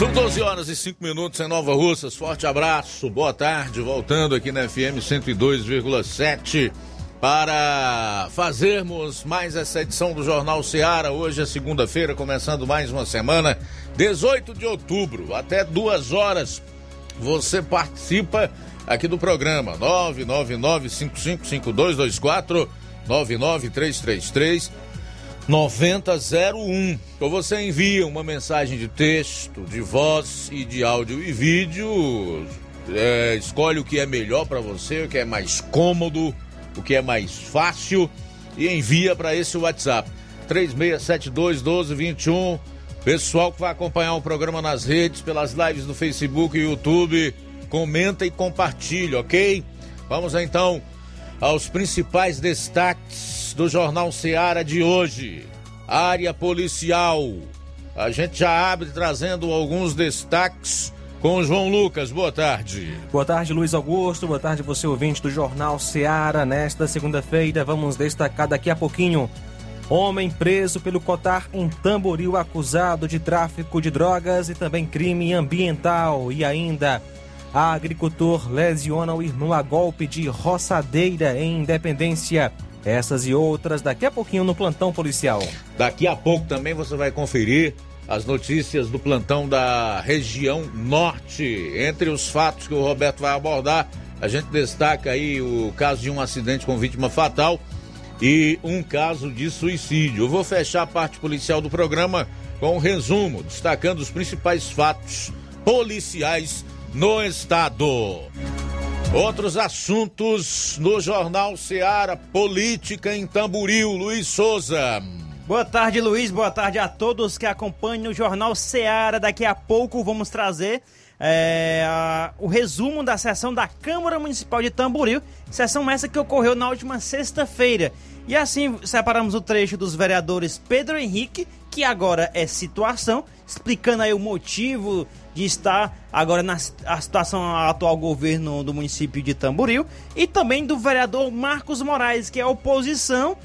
São 12 horas e 5 minutos em Nova Russas. Forte abraço, boa tarde. Voltando aqui na FM 102,7 para fazermos mais essa edição do Jornal Seara. Hoje é segunda-feira, começando mais uma semana, 18 de outubro, até duas horas. Você participa aqui do programa 999-555224, 99333 9001. Ou você envia uma mensagem de texto, de voz e de áudio e vídeo. É, escolhe o que é melhor para você, o que é mais cômodo, o que é mais fácil e envia para esse WhatsApp 3672 1221. Pessoal que vai acompanhar o programa nas redes, pelas lives do Facebook e YouTube, comenta e compartilha, ok? Vamos então aos principais destaques do Jornal Seara de hoje. Área policial. A gente já abre trazendo alguns destaques com o João Lucas. Boa tarde. Boa tarde, Luiz Augusto. Boa tarde, você ouvinte do Jornal Seara. Nesta segunda-feira, vamos destacar daqui a pouquinho. Homem preso pelo Cotar em Tamboril acusado de tráfico de drogas e também crime ambiental. E ainda, agricultor lesiona o irmão a golpe de roçadeira em Independência. Essas e outras daqui a pouquinho no plantão policial. Daqui a pouco também você vai conferir as notícias do plantão da região norte. Entre os fatos que o Roberto vai abordar, a gente destaca aí o caso de um acidente com vítima fatal e um caso de suicídio. Eu vou fechar a parte policial do programa com um resumo, destacando os principais fatos policiais no estado. Outros assuntos no Jornal Seara, política em Tamburil, Luiz Souza. Boa tarde, Luiz. Boa tarde a todos que acompanham o Jornal Seara. Daqui a pouco vamos trazer é, a, o resumo da sessão da Câmara Municipal de Tamboril, sessão essa que ocorreu na última sexta-feira. E assim separamos o trecho dos vereadores Pedro Henrique, que agora é situação, explicando aí o motivo de estar agora na situação atual governo do município de Tamboril e também do vereador Marcos Moraes, que é oposição,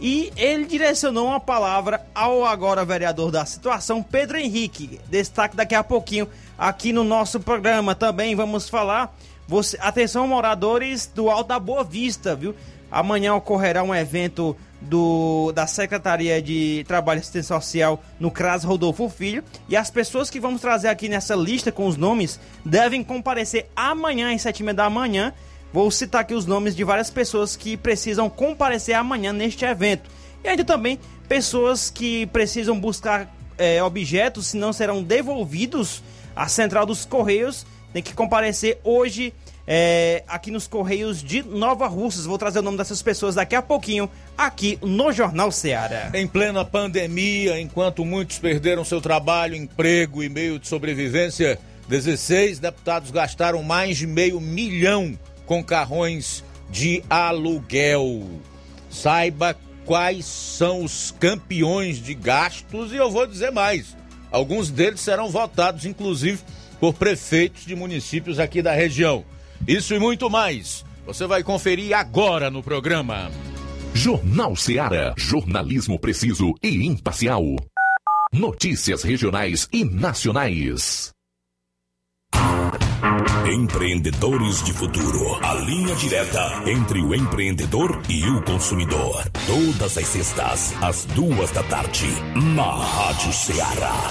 e ele direcionou uma palavra ao agora vereador da situação, Pedro Henrique. Destaque daqui a pouquinho aqui no nosso programa. Também vamos falar, você, atenção moradores do Alto da Boa Vista, viu? Amanhã ocorrerá um evento do, da Secretaria de Trabalho e Assistência Social no CRAS Rodolfo Filho. E as pessoas que vamos trazer aqui nessa lista com os nomes devem comparecer amanhã às sete e meia da manhã. Vou citar aqui os nomes de várias pessoas que precisam comparecer amanhã neste evento. E ainda também pessoas que precisam buscar é, objetos, se não serão devolvidos à Central dos Correios. Tem que comparecer hoje é, aqui nos Correios de Nova Russas. Vou trazer o nome dessas pessoas daqui a pouquinho, aqui no Jornal Seara. Em plena pandemia, enquanto muitos perderam seu trabalho, emprego e meio de sobrevivência, 16 deputados gastaram mais de meio milhão com carrões de aluguel. Saiba quais são os campeões de gastos e eu vou dizer mais. Alguns deles serão votados, inclusive, por prefeitos de municípios aqui da região. Isso e muito mais. Você vai conferir agora no programa. Jornal Seara. Jornalismo preciso e imparcial. Notícias regionais e nacionais. Empreendedores de Futuro. A linha direta entre o empreendedor e o consumidor. Todas as sextas, às duas da tarde, na Rádio Ceará.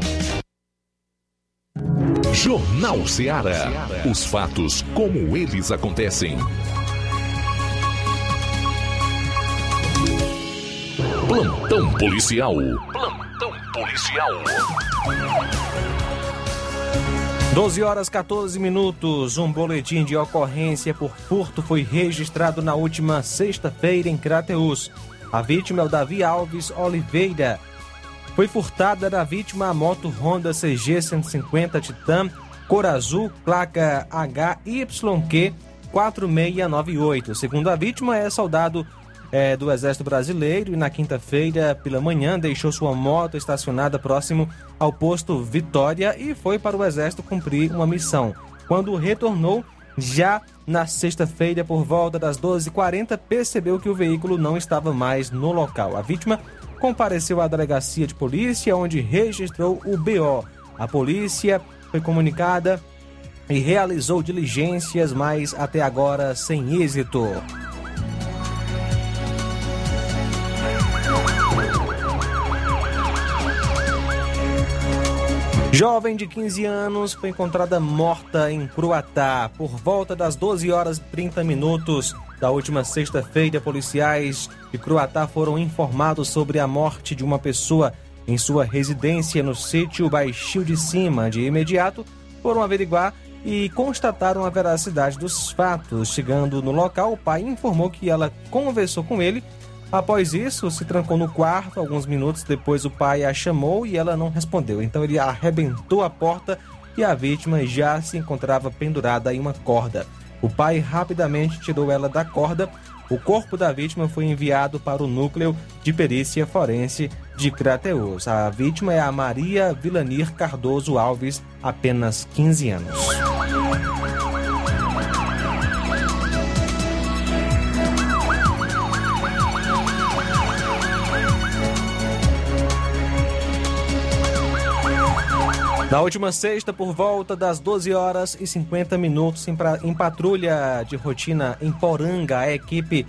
Jornal Ceará. Os fatos como eles acontecem. Plantão policial. Plantão policial. 12 horas 14 minutos. Um boletim de ocorrência por furto foi registrado na última sexta-feira em Crateus. A vítima é o Davi Alves Oliveira. Foi furtada da vítima a moto Honda CG 150 Titan, cor azul, placa HYQ 4698. Segundo a vítima, é soldado é, do Exército Brasileiro e na quinta-feira, pela manhã, deixou sua moto estacionada próximo ao posto Vitória e foi para o Exército cumprir uma missão. Quando retornou, já na sexta-feira, por volta das 12h40, percebeu que o veículo não estava mais no local. A vítima compareceu à delegacia de polícia, onde registrou o BO. A polícia foi comunicada e realizou diligências, mas até agora sem êxito. Jovem de 15 anos foi encontrada morta em Cruatá por volta das 12 horas e 30 minutos da última sexta-feira. Policiais de Cruatá foram informados sobre a morte de uma pessoa em sua residência no sítio Baixio de Cima. De imediato, foram averiguar e constataram a veracidade dos fatos. Chegando no local, o pai informou que ela conversou com ele Após isso, se trancou no quarto. Alguns minutos depois, o pai a chamou e ela não respondeu. Então, ele arrebentou a porta e a vítima já se encontrava pendurada em uma corda. O pai rapidamente tirou ela da corda O corpo da vítima foi enviado para o núcleo de perícia forense de Crateus. A vítima é a Maria Vilanir Cardoso Alves, apenas 15 anos. Na última sexta, por volta das 12 horas e 50 minutos, em, pra, em patrulha de rotina em Poranga, a equipe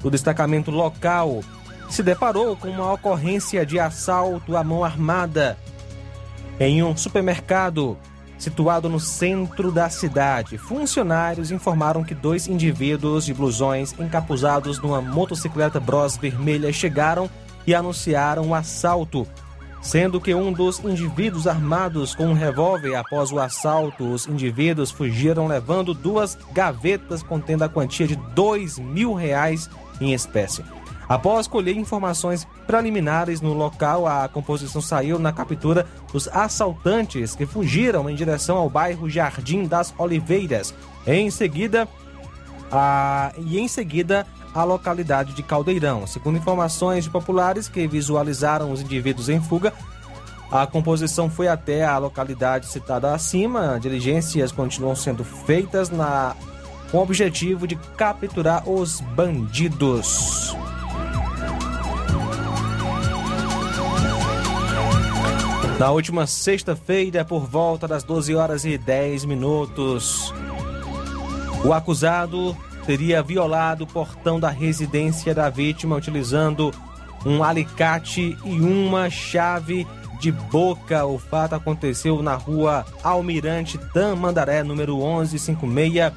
do destacamento local se deparou com uma ocorrência de assalto à mão armada em um supermercado situado no centro da cidade. Funcionários informaram que dois indivíduos de blusões encapuzados numa motocicleta Bros vermelha chegaram e anunciaram o um assalto sendo que um dos indivíduos armados com um revólver após o assalto, os indivíduos fugiram levando duas gavetas contendo a quantia de dois mil reais em espécie. Após colher informações preliminares no local, a composição saiu na captura dos assaltantes que fugiram em direção ao bairro Jardim das Oliveiras. Em seguida, a... e em seguida a localidade de Caldeirão. Segundo informações de populares que visualizaram os indivíduos em fuga, a composição foi até a localidade citada acima. Diligências continuam sendo feitas na com o objetivo de capturar os bandidos. Na última sexta-feira, por volta das 12 horas e 10 minutos, o acusado teria violado o portão da residência da vítima utilizando um alicate e uma chave de boca. O fato aconteceu na rua Almirante Tamandaré, número 1156,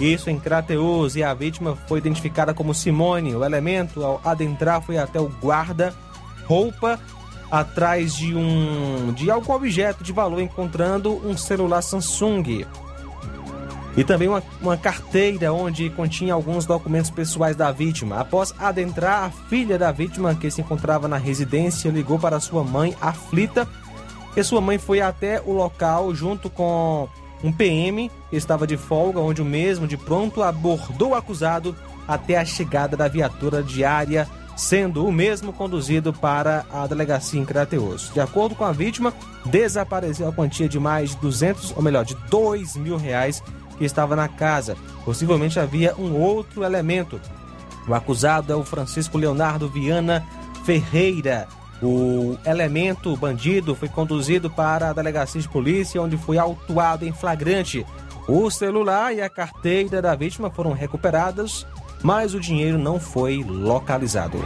isso em Crateus, e a vítima foi identificada como Simone. O elemento, ao adentrar, foi até o guarda-roupa atrás de um de algum objeto de valor, encontrando um celular Samsung e também uma, uma carteira onde continha alguns documentos pessoais da vítima. Após adentrar, a filha da vítima, que se encontrava na residência, ligou para sua mãe, aflita, e sua mãe foi até o local junto com um PM que estava de folga, onde o mesmo, de pronto, abordou o acusado até a chegada da viatura diária, sendo o mesmo conduzido para a delegacia em Crateus. De acordo com a vítima, desapareceu a quantia de mais de 200, ou melhor, de 2 mil reais que estava na casa. Possivelmente havia um outro elemento. O acusado é o Francisco Leonardo Viana Ferreira. O elemento bandido foi conduzido para a delegacia de polícia, onde foi autuado em flagrante. O celular e a carteira da vítima foram recuperados, mas o dinheiro não foi localizado.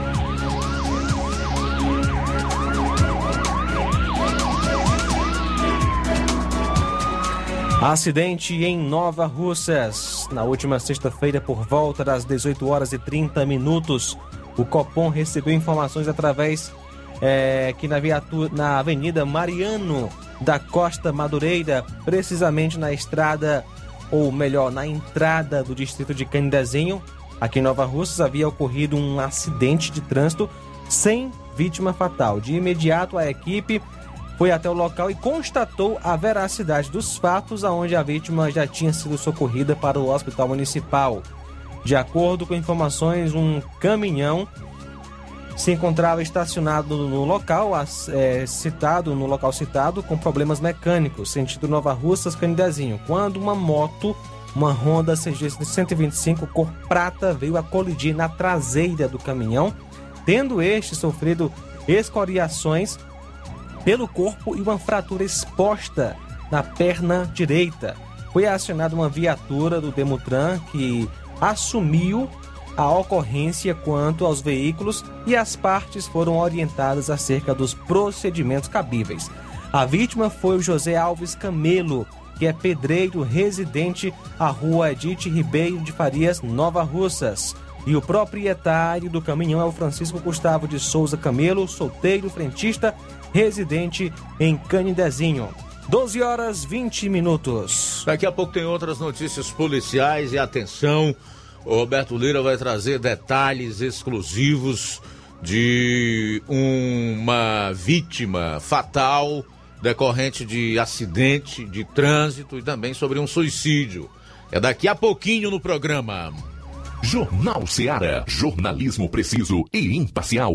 Acidente em Nova Russas. Na última sexta-feira, por volta das 18 horas e 30 minutos, o Copom recebeu informações através é, que na, viatura, na Avenida Mariano da Costa Madureira, precisamente na estrada, ou melhor, na entrada do distrito de Candezinho, aqui em Nova Russas, havia ocorrido um acidente de trânsito sem vítima fatal. De imediato, a equipe foi até o local e constatou a veracidade dos fatos, aonde a vítima já tinha sido socorrida para o hospital municipal. De acordo com informações, um caminhão se encontrava estacionado no local é, citado, no local citado, com problemas mecânicos, sentido Nova Russas, Canidezinho, quando uma moto, uma Honda CG 125 cor prata, veio a colidir na traseira do caminhão, tendo este sofrido escoriações pelo corpo e uma fratura exposta na perna direita. Foi acionada uma viatura do Demutran que assumiu a ocorrência quanto aos veículos e as partes foram orientadas acerca dos procedimentos cabíveis. A vítima foi o José Alves Camelo, que é pedreiro residente à rua Edith Ribeiro de Farias, Nova Russas. E o proprietário do caminhão é o Francisco Gustavo de Souza Camelo, solteiro, frentista, residente em Canidezinho. 12 horas 20 minutos. Daqui a pouco tem outras notícias policiais e atenção, o Roberto Lira vai trazer detalhes exclusivos de uma vítima fatal decorrente de acidente de trânsito e também sobre um suicídio. É daqui a pouquinho no programa. Jornal Seara. Jornalismo preciso e imparcial.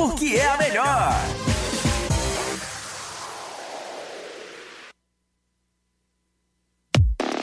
porque é a melhor.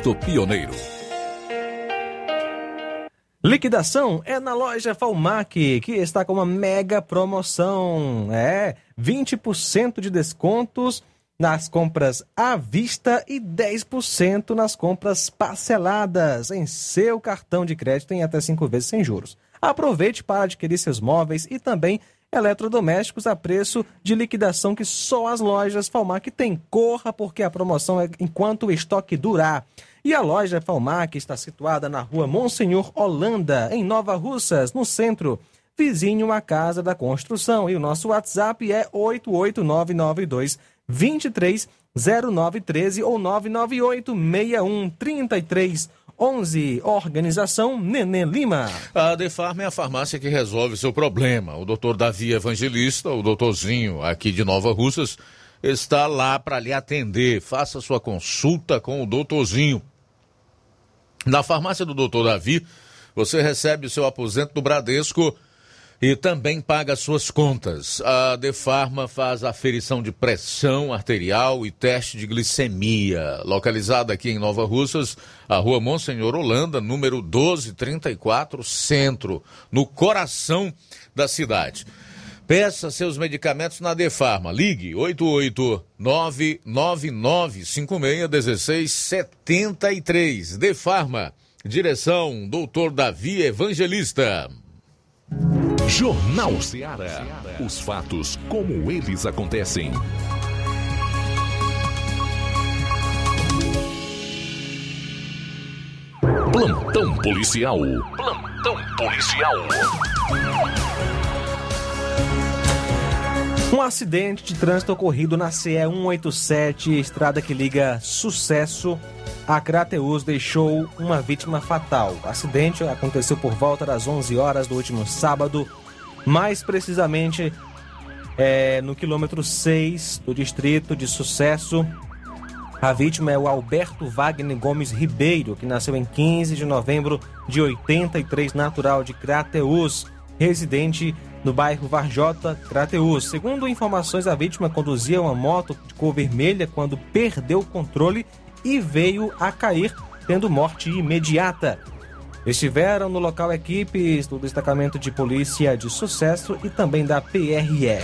Pioneiro. Liquidação é na loja Falmac, que está com uma mega promoção. É, 20% de descontos nas compras à vista e 10% nas compras parceladas em seu cartão de crédito em até 5 vezes sem juros. Aproveite para adquirir seus móveis e também eletrodomésticos a preço de liquidação que só as lojas Falmac têm. Corra porque a promoção é enquanto o estoque durar. E a loja Falmac está situada na rua Monsenhor Holanda, em Nova Russas, no centro, vizinho à Casa da Construção. E o nosso WhatsApp é 88992 230913 ou 998 61 33 11. Organização Nenê Lima. A Defarma é a farmácia que resolve seu problema. O doutor Davi Evangelista, o doutorzinho aqui de Nova Russas, está lá para lhe atender. Faça sua consulta com o doutorzinho. Na farmácia do doutor Davi, você recebe o seu aposento do Bradesco e também paga suas contas. A Defarma faz aferição de pressão arterial e teste de glicemia. Localizada aqui em Nova Russas, a rua Monsenhor Holanda, número 1234, centro, no coração da cidade. Peça seus medicamentos na Defarma. Ligue 88999561673. Defarma. Direção Doutor Davi Evangelista. Jornal Ceará. Os fatos como eles acontecem. Plantão policial. Plantão policial. Um acidente de trânsito ocorrido na CE 187, estrada que liga Sucesso a Crateus deixou uma vítima fatal. O acidente aconteceu por volta das 11 horas do último sábado, mais precisamente é, no quilômetro 6 do distrito de Sucesso. A vítima é o Alberto Wagner Gomes Ribeiro, que nasceu em 15 de novembro de 83, natural de Crateus, residente no bairro Varjota, Crateus. Segundo informações, a vítima conduzia uma moto de cor vermelha quando perdeu o controle e veio a cair, tendo morte imediata. Estiveram no local equipes do destacamento de polícia de sucesso e também da PRE.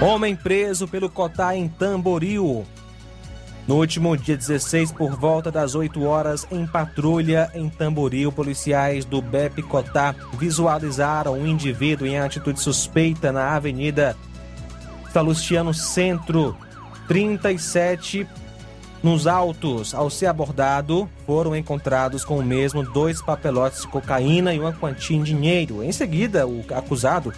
Homem preso pelo Cotá em Tamboril. No último dia 16, por volta das 8 horas, em patrulha em Tamboril, policiais do BEP Cotá visualizaram um indivíduo em atitude suspeita na Avenida Salustiano Centro, 37 nos autos. Ao ser abordado, foram encontrados com o mesmo dois papelotes de cocaína e uma quantia em dinheiro. Em seguida, o acusado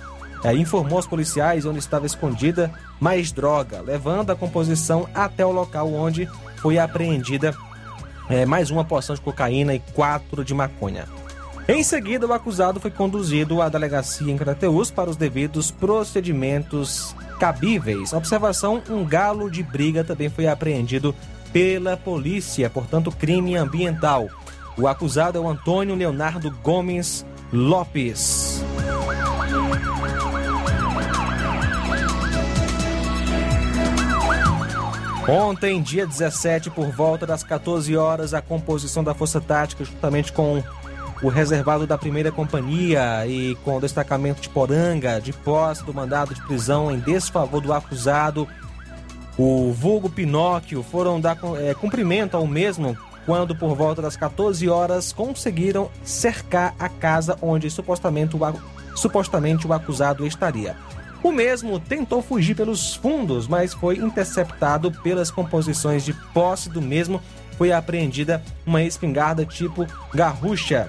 é, informou aos policiais onde estava escondida mais droga, levando a composição até o local onde foi apreendida é, mais uma porção de cocaína e quatro de maconha. Em seguida, o acusado foi conduzido à delegacia em Crateus para os devidos procedimentos cabíveis. Observação: um galo de briga também foi apreendido pela polícia, portanto, crime ambiental. O acusado é o Antônio Leonardo Gomes Lopes. Ontem, dia 17, por volta das 14 horas, a composição da Força Tática, juntamente com o reservado da primeira companhia e com o destacamento de Poranga, de posse do mandado de prisão em desfavor do acusado, o vulgo Pinóquio, foram dar é, cumprimento ao mesmo quando, por volta das 14 horas, conseguiram cercar a casa onde supostamente o, supostamente o acusado estaria. O mesmo tentou fugir pelos fundos, mas foi interceptado pelas composições de posse do mesmo. Foi apreendida uma espingarda tipo garrucha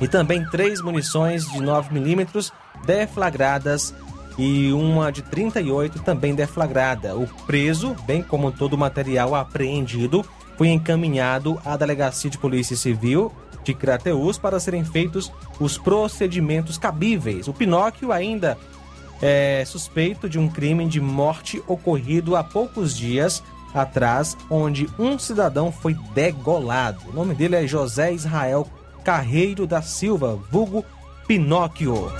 e também três munições de 9mm deflagradas e uma de 38 também deflagrada. O preso, bem como todo o material apreendido, foi encaminhado à Delegacia de Polícia Civil de Crateus para serem feitos os procedimentos cabíveis. O Pinóquio ainda é suspeito de um crime de morte ocorrido há poucos dias atrás, onde um cidadão foi degolado. O nome dele é José Israel Carreiro da Silva, vulgo Pinóquio.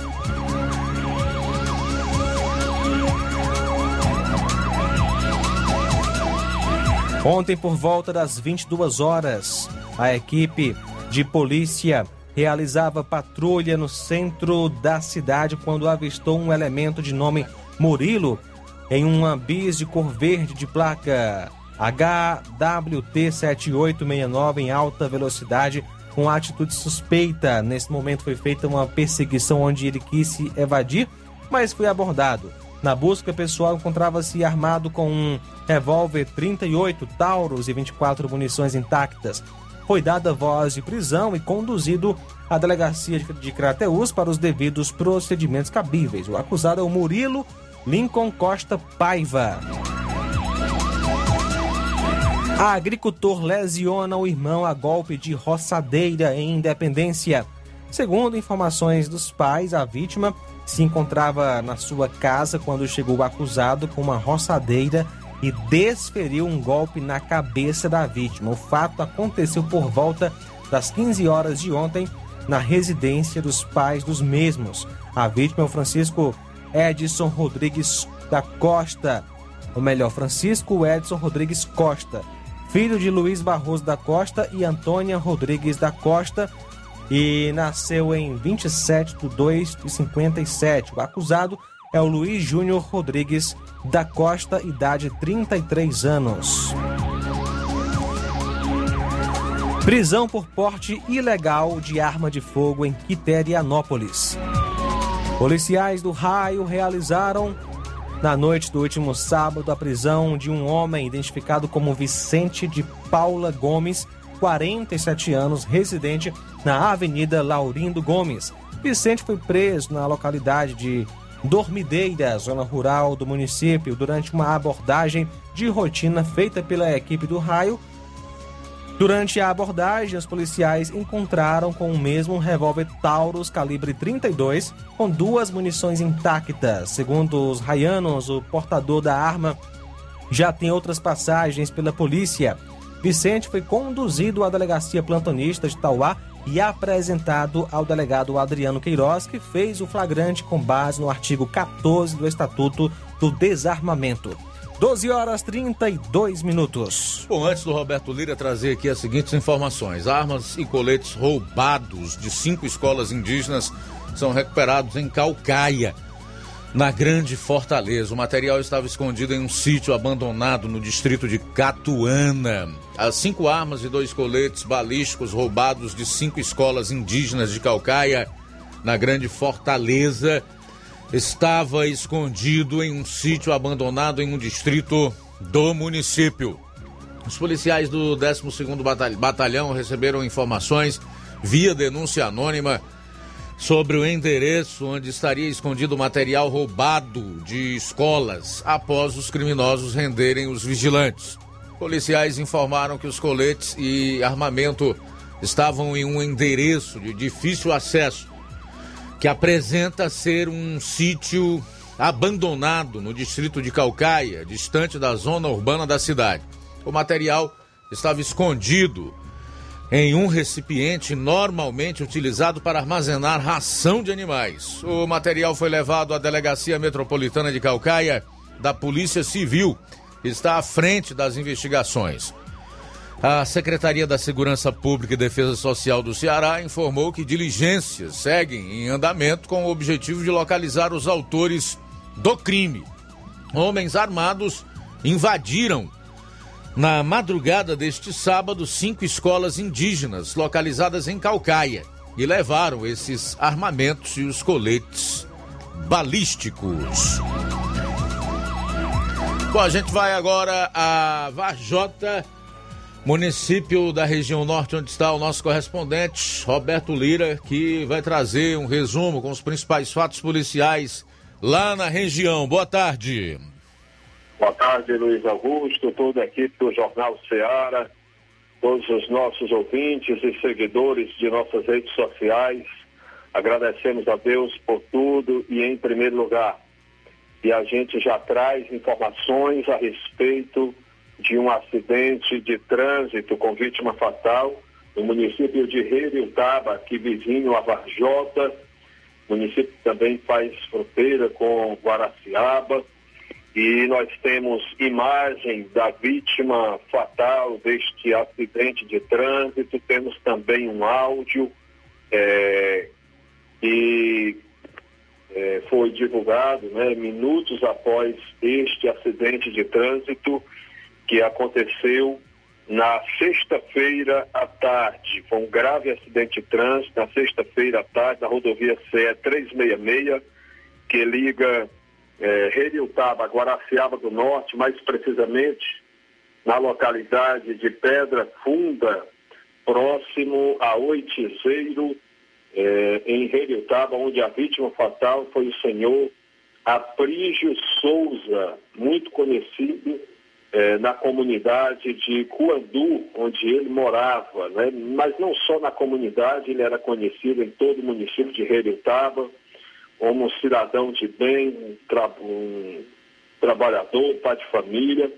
Ontem, por volta das 22 horas, a equipe de polícia realizava patrulha no centro da cidade quando avistou um elemento de nome Murilo em uma bis de cor verde de placa HWT 7869 em alta velocidade com atitude suspeita. Nesse momento foi feita uma perseguição onde ele quis se evadir, mas foi abordado. Na busca pessoal encontrava-se armado com um revólver 38 Tauros e 24 munições intactas. Foi dada voz de prisão e conduzido à delegacia de Crateus para os devidos procedimentos cabíveis. O acusado é o Murilo Lincoln Costa Paiva. Agricultor lesiona o irmão a golpe de roçadeira em Independência. Segundo informações dos pais, a vítima se encontrava na sua casa quando chegou acusado com uma roçadeira e desferiu um golpe na cabeça da vítima. O fato aconteceu por volta das 15 horas de ontem na residência dos pais dos mesmos. A vítima é o Francisco Edson Rodrigues da Costa, ou melhor, Francisco Edson Rodrigues Costa, filho de Luiz Barroso da Costa e Antônia Rodrigues da Costa, e nasceu em 27 de 2 de 57. O acusado é o Luiz Júnior Rodrigues da Costa, idade 33 anos. Prisão por porte ilegal de arma de fogo em Quiterianópolis. Policiais do Raio realizaram na noite do último sábado a prisão de um homem identificado como Vicente de Paula Gomes, 47 anos, residente na Avenida Laurindo Gomes. Vicente foi preso na localidade de Dormideira, zona rural do município, durante uma abordagem de rotina feita pela equipe do Raio Durante a abordagem, os policiais encontraram com o mesmo revólver Taurus calibre 32 com duas munições intactas. Segundo os raianos, o portador da arma já tem outras passagens pela polícia. Vicente foi conduzido à delegacia plantonista de Tauá e apresentado ao delegado Adriano Queiroz, que fez o flagrante com base no artigo 14 do Estatuto do Desarmamento. 12 horas 32 minutos. Bom, antes do Roberto Lira trazer aqui as seguintes informações: armas e coletes roubados de cinco escolas indígenas são recuperados em Calcaia, na Grande Fortaleza. O material estava escondido em um sítio abandonado no distrito de Catuana. As cinco armas e dois coletes balísticos roubados de cinco escolas indígenas de Calcaia, na Grande Fortaleza estava escondido em um sítio abandonado em um distrito do município. Os policiais do 12º Batalhão receberam informações via denúncia anônima sobre o endereço onde estaria escondido material roubado de escolas após os criminosos renderem os vigilantes. Policiais informaram que os coletes e armamento estavam em um endereço de difícil acesso que apresenta ser um sítio abandonado no distrito de Calcaia, distante da zona urbana da cidade. O material estava escondido em um recipiente normalmente utilizado para armazenar ração de animais. O material foi levado à Delegacia Metropolitana de Calcaia da Polícia Civil. Está à frente das investigações. A Secretaria da Segurança Pública e Defesa Social do Ceará informou que diligências seguem em andamento com o objetivo de localizar os autores do crime. Homens armados invadiram na madrugada deste sábado cinco escolas indígenas localizadas em Calcaia e levaram esses armamentos e os coletes balísticos. Bom, a gente vai agora a Varjota município da região norte, onde está o nosso correspondente Roberto Lira, que vai trazer um resumo com os principais fatos policiais lá na região. Boa tarde. Boa tarde, Luiz Augusto, toda a equipe do Jornal Ceará, todos os nossos ouvintes e seguidores de nossas redes sociais. Agradecemos a Deus por tudo e, em primeiro lugar, e a gente já traz informações a respeito de um acidente de trânsito com vítima fatal no município de Reriutaba, aqui vizinho a Varjota. O município também faz fronteira com Guaraciaba. E nós temos imagem da vítima fatal deste acidente de trânsito, temos também um áudio é, que é, foi divulgado né, minutos após este acidente de trânsito que aconteceu na sexta-feira à tarde. Foi um grave acidente de trânsito na sexta-feira à tarde, na rodovia CE 366, que liga é, Reriutaba, Guaraciaba do Norte, mais precisamente na localidade de Pedra Funda, próximo a Oitizeiro, é, em Reriutaba, onde a vítima fatal foi o senhor Aprígio Souza, muito conhecido eh, na comunidade de Cuandu, onde ele morava, né? mas não só na comunidade, ele era conhecido em todo o município de Reriutaba, como um cidadão de bem, um, tra um trabalhador, pai de família.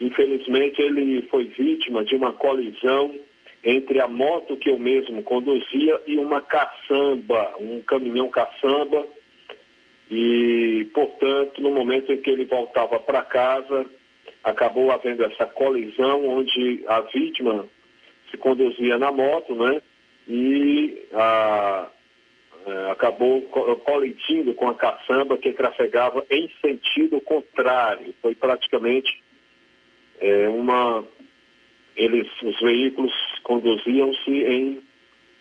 Infelizmente, ele foi vítima de uma colisão entre a moto que eu mesmo conduzia e uma caçamba, um caminhão caçamba. E, portanto, no momento em que ele voltava para casa, acabou havendo essa colisão onde a vítima se conduzia na moto, né? E a, a, acabou colidindo com a caçamba que trafegava em sentido contrário. Foi praticamente é, uma eles, os veículos conduziam-se em,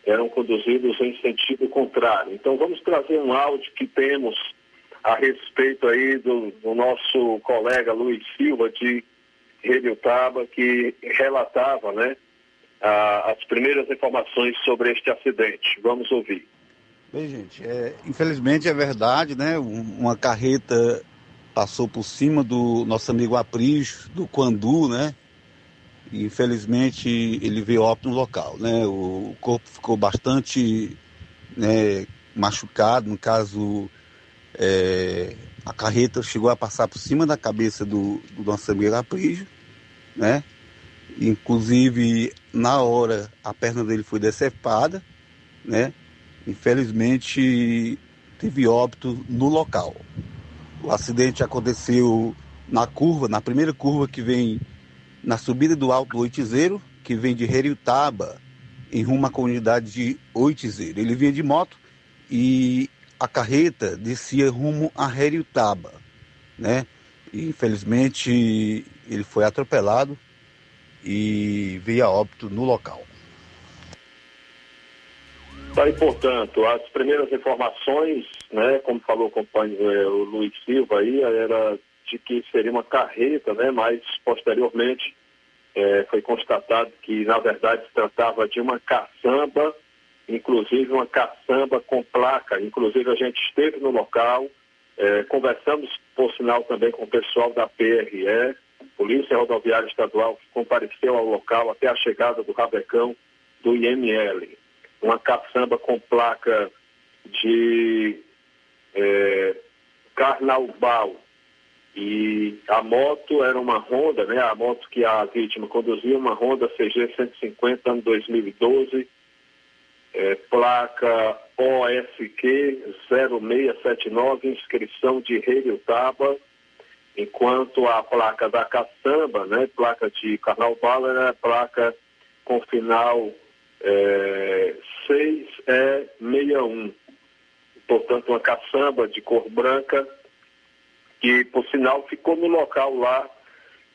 eram conduzidos em sentido contrário. Então vamos trazer um áudio que temos a respeito aí do, do nosso colega Luiz Silva de Taba, que relatava, né, a, as primeiras informações sobre este acidente. Vamos ouvir. Bem, gente, é, infelizmente é verdade, né? Uma carreta passou por cima do nosso amigo Aprígio, do Quandu, né? E, infelizmente ele veio óbito no local, né? O corpo ficou bastante né, machucado, no caso é, a carreta chegou a passar por cima da cabeça do, do nosso amigo Aprígio, né? Inclusive na hora a perna dele foi decepada, né? Infelizmente teve óbito no local. O acidente aconteceu na curva, na primeira curva que vem na subida do Alto Oitizeiro, que vem de Heriutaba, em rumo à comunidade de Oitizeiro. Ele vinha de moto e a carreta descia rumo a Heriutaba, né? E, infelizmente ele foi atropelado e veio a óbito no local. Tá, e, portanto, as primeiras informações, né, como falou o companheiro é, o Luiz Silva aí, era de que seria uma carreta, né, mas posteriormente é, foi constatado que, na verdade, se tratava de uma caçamba, inclusive uma caçamba com placa. Inclusive, a gente esteve no local, é, conversamos, por sinal, também com o pessoal da PRE, Polícia Rodoviária Estadual, que compareceu ao local até a chegada do rabecão do IML. Uma caçamba com placa de é, Carnaubal, e a moto era uma Honda, né? A moto que a vítima conduzia, uma Honda CG 150, ano 2012, é, placa OSQ 0679, inscrição de Taba, enquanto a placa da caçamba, né? Placa de Carnaval era placa com final é, 6E61. Portanto, uma caçamba de cor branca que por sinal ficou no local lá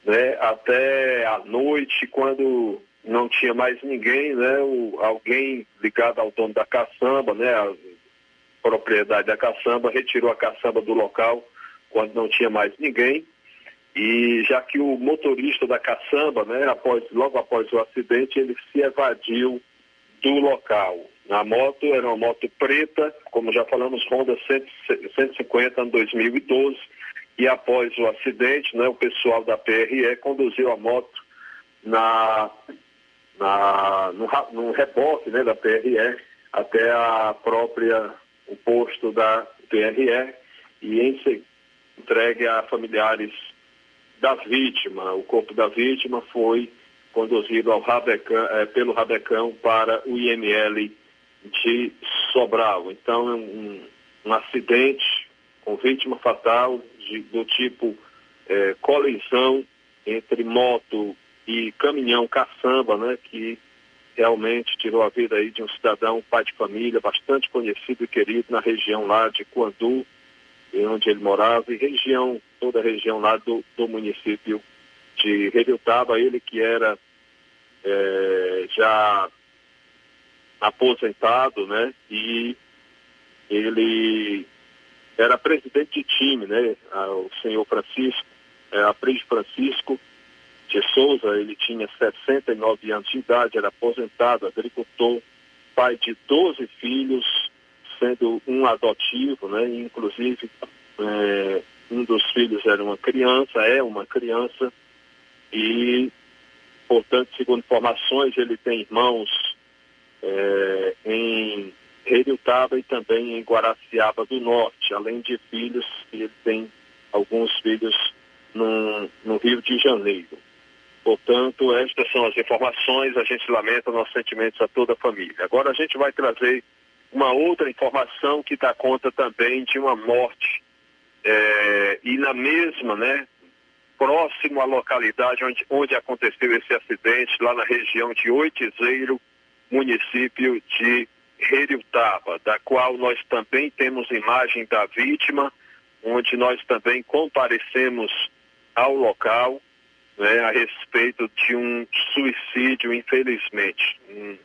né, até a noite, quando não tinha mais ninguém, né, o, alguém ligado ao dono da caçamba, né, a propriedade da caçamba, retirou a caçamba do local quando não tinha mais ninguém. E já que o motorista da caçamba, né, após, logo após o acidente, ele se evadiu do local. A moto era uma moto preta, como já falamos, Honda 150, ano 2012, e após o acidente, né, o pessoal da PRE conduziu a moto na, na, no, no reboque né, da PRE até a própria, o posto da PRE e em entregue a familiares da vítima. O corpo da vítima foi conduzido ao Rabecão, é, pelo Rabecão para o IML de Sobral. Então, é um, um acidente com vítima fatal de, do tipo é, colisão entre moto e caminhão caçamba, né, que realmente tirou a vida aí de um cidadão, pai de família, bastante conhecido e querido na região lá de Cuandu, onde ele morava, e região, toda a região lá do, do município de Reviltaba, ele que era é, já aposentado, né, e ele era presidente de time, né? O senhor Francisco, é, Aprígio Francisco de Souza, ele tinha 69 anos de idade, era aposentado, agricultor, pai de 12 filhos, sendo um adotivo, né? Inclusive, é, um dos filhos era uma criança, é uma criança, e, portanto, segundo informações, ele tem irmãos é, em Reriutaba e também em Guaraciaba do Norte, além de filhos, ele tem alguns filhos no, no Rio de Janeiro. Portanto, estas são as informações, a gente lamenta nossos sentimentos a toda a família. Agora a gente vai trazer uma outra informação que dá conta também de uma morte é, e na mesma, né, próximo à localidade onde, onde aconteceu esse acidente, lá na região de Oitizeiro, município de Reriutaba, da qual nós também temos imagem da vítima, onde nós também comparecemos ao local né, a respeito de um suicídio, infelizmente. Um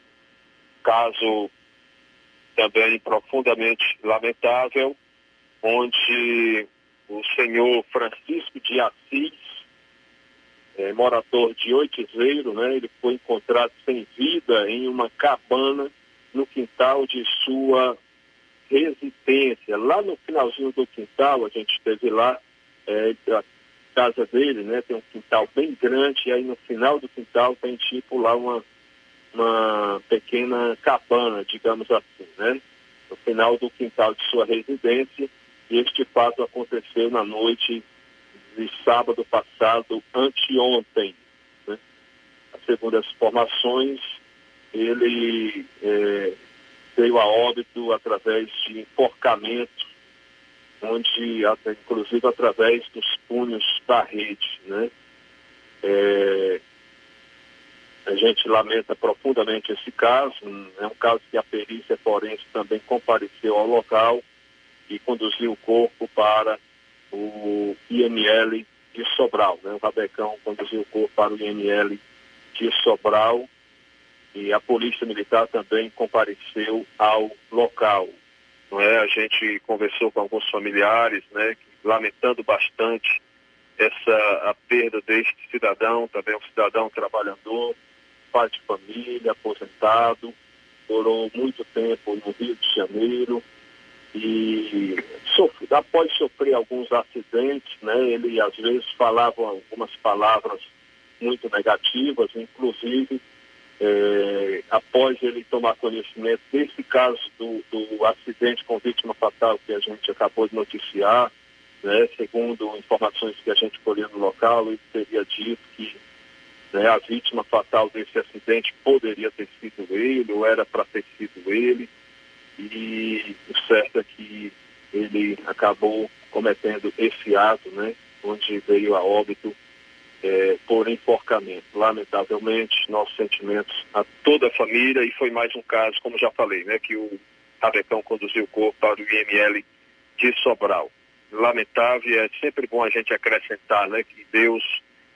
caso também profundamente lamentável, onde o senhor Francisco de Assis, é, morador de Oitizeiro, né, ele foi encontrado sem vida em uma cabana no quintal de sua residência. Lá no finalzinho do quintal, a gente esteve lá, é, casa dele, né, tem um quintal bem grande, e aí no final do quintal tem tipo lá uma, uma pequena cabana, digamos assim, né? No final do quintal de sua residência, e este fato aconteceu na noite de sábado passado, anteontem. Né? Segundo as informações, ele é, veio a óbito através de enforcamento, onde, inclusive através dos punhos da rede. Né? É, a gente lamenta profundamente esse caso, é um caso que a perícia forense também compareceu ao local e conduziu o corpo para o IML de Sobral. Né? O Rabecão conduziu o corpo para o IML de Sobral e a Polícia Militar também compareceu ao local. Não é? A gente conversou com alguns familiares, né, lamentando bastante essa a perda deste cidadão, também um cidadão trabalhador, pai de família, aposentado, morou muito tempo no Rio de Janeiro e sofre, após sofrer alguns acidentes, né, ele às vezes falava algumas palavras muito negativas, inclusive é, após ele tomar conhecimento desse caso do, do, acidente com vítima fatal que a gente acabou de noticiar, né, segundo informações que a gente colheu no local, ele teria dito que né, a vítima fatal desse acidente poderia ter sido ele, ou era para ter sido ele, e o certo é que ele acabou cometendo esse ato, né, onde veio a óbito é, por enforcamento. Lamentavelmente, nossos sentimentos a toda a família, e foi mais um caso, como já falei, né, que o Rabecão conduziu o corpo para o IML de Sobral. Lamentável, é sempre bom a gente acrescentar, né, que Deus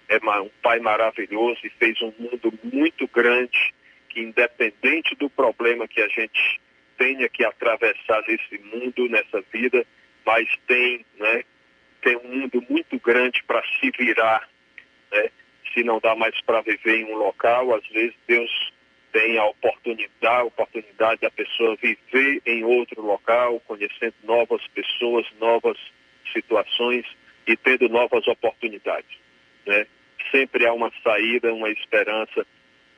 é um pai maravilhoso e fez um mundo muito grande que independente do problema que a gente tenha que atravessar nesse mundo, nessa vida, mas tem, né, tem um mundo muito grande para se virar, né? Se não dá mais para viver em um local, às vezes Deus tem a oportunidade, a oportunidade da pessoa viver em outro local, conhecendo novas pessoas, novas situações e tendo novas oportunidades né? Sempre há uma saída, uma esperança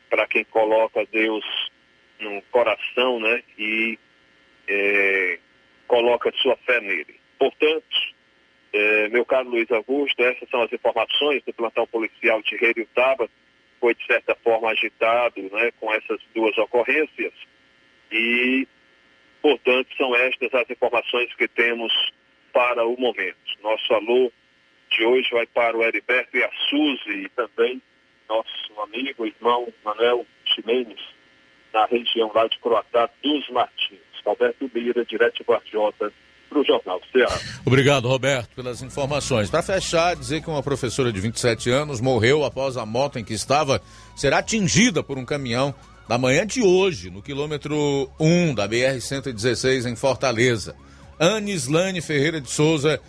para quem coloca Deus no coração, né? E é, coloca sua fé nele. Portanto, é, meu caro Luiz Augusto, essas são as informações do plantão policial de Taba, foi de certa forma agitado, né? Com essas duas ocorrências e, portanto, são estas as informações que temos para o momento. Nosso alô de hoje vai para o Heriberto e a Suzy e também nosso amigo, irmão Manuel Ximenes, na região lá de Croatá dos Martins. Alberto Lira, direto de Guardiota, para o Jornal Ceará. Obrigado, Roberto, pelas informações. Para fechar, dizer que uma professora de 27 anos morreu após a moto em que estava ser atingida por um caminhão na manhã de hoje, no quilômetro 1 da BR-116 em Fortaleza. Anislane Ferreira de Souza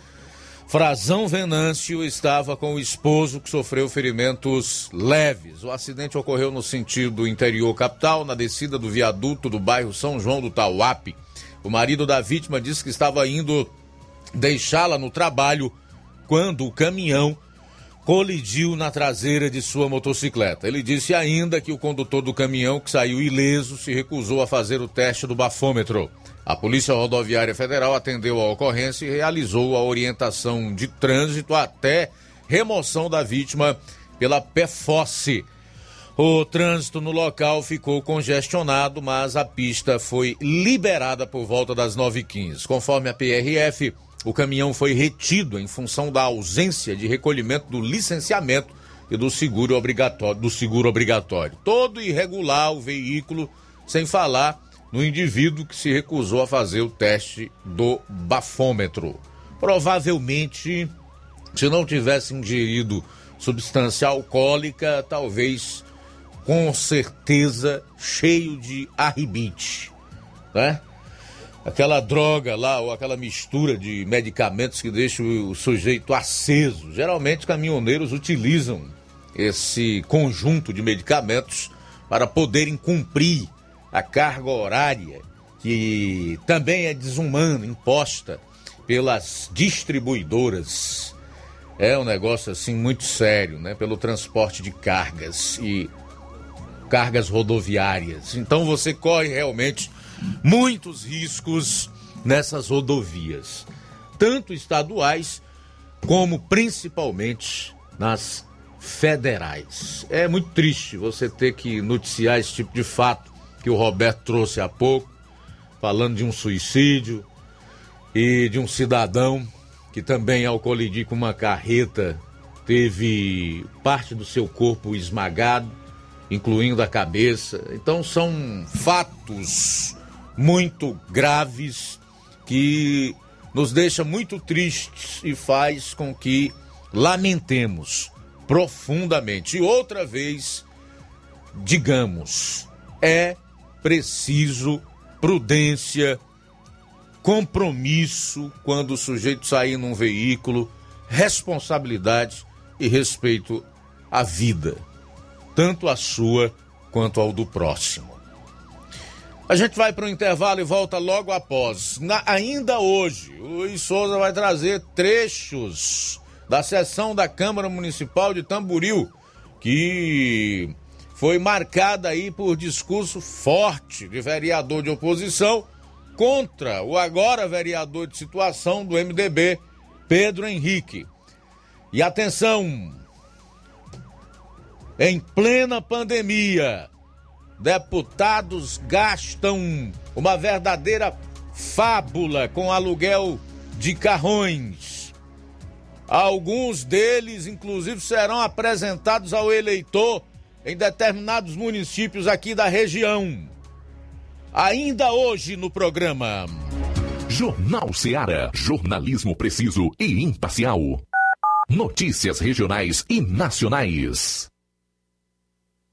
Frazão Venâncio estava com o esposo que sofreu ferimentos leves. O acidente ocorreu no sentido interior capital, na descida do viaduto do bairro São João do Tauape. O marido da vítima disse que estava indo deixá-la no trabalho quando o caminhão colidiu na traseira de sua motocicleta. Ele disse ainda que o condutor do caminhão, que saiu ileso, se recusou a fazer o teste do bafômetro. A Polícia Rodoviária Federal atendeu a ocorrência e realizou a orientação de trânsito até remoção da vítima pela PFOSSE. O trânsito no local ficou congestionado, mas a pista foi liberada por volta das 9h15. Conforme a PRF, o caminhão foi retido em função da ausência de recolhimento do licenciamento e do seguro obrigatório. Do seguro obrigatório. Todo irregular o veículo, sem falar no indivíduo que se recusou a fazer o teste do bafômetro. Provavelmente, se não tivesse ingerido substância alcoólica, talvez com certeza cheio de arribite, né? Aquela droga lá, ou aquela mistura de medicamentos que deixa o sujeito aceso. Geralmente, caminhoneiros utilizam esse conjunto de medicamentos para poderem cumprir a carga horária, que também é desumana, imposta pelas distribuidoras. É um negócio assim muito sério, né? Pelo transporte de cargas e cargas rodoviárias. Então você corre realmente muitos riscos nessas rodovias, tanto estaduais como principalmente nas federais. É muito triste você ter que noticiar esse tipo de fato que o Roberto trouxe há pouco, falando de um suicídio e de um cidadão que também ao colidir com uma carreta teve parte do seu corpo esmagado incluindo a cabeça. Então são fatos muito graves que nos deixa muito tristes e faz com que lamentemos profundamente. E outra vez, digamos, é preciso prudência, compromisso quando o sujeito sair num veículo, responsabilidade e respeito à vida tanto a sua quanto ao do próximo. A gente vai para o intervalo e volta logo após. Na, ainda hoje, o Luiz Souza vai trazer trechos da sessão da Câmara Municipal de Tamburil, que foi marcada aí por discurso forte de vereador de oposição contra o agora vereador de situação do MDB, Pedro Henrique. E atenção, em plena pandemia, deputados gastam uma verdadeira fábula com aluguel de carrões. Alguns deles, inclusive, serão apresentados ao eleitor em determinados municípios aqui da região. Ainda hoje no programa. Jornal Seara. Jornalismo preciso e imparcial. Notícias regionais e nacionais.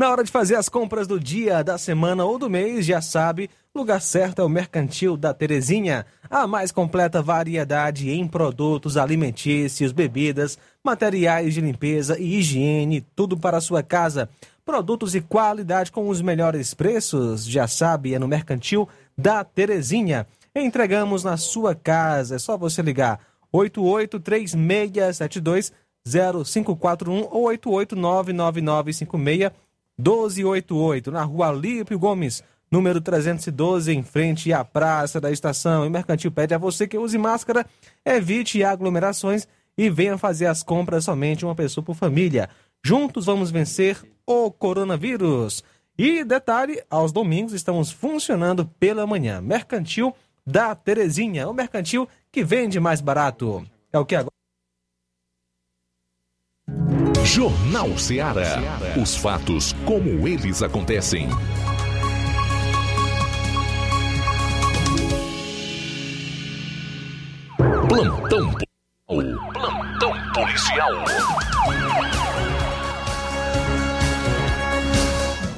Na hora de fazer as compras do dia, da semana ou do mês, já sabe, lugar certo é o Mercantil da Terezinha. A mais completa variedade em produtos alimentícios, bebidas, materiais de limpeza e higiene, tudo para a sua casa. Produtos e qualidade com os melhores preços, já sabe, é no Mercantil da Terezinha. Entregamos na sua casa, é só você ligar 883672 0541 ou 8899956 1288, na rua Alípio Gomes, número 312, em frente à Praça da Estação. E Mercantil pede a você que use máscara, evite aglomerações e venha fazer as compras somente uma pessoa por família. Juntos vamos vencer o coronavírus. E detalhe, aos domingos estamos funcionando pela manhã. Mercantil da Terezinha, o mercantil que vende mais barato. É o que agora? Jornal Ceará. Os fatos como eles acontecem. Plantão. Plantão policial.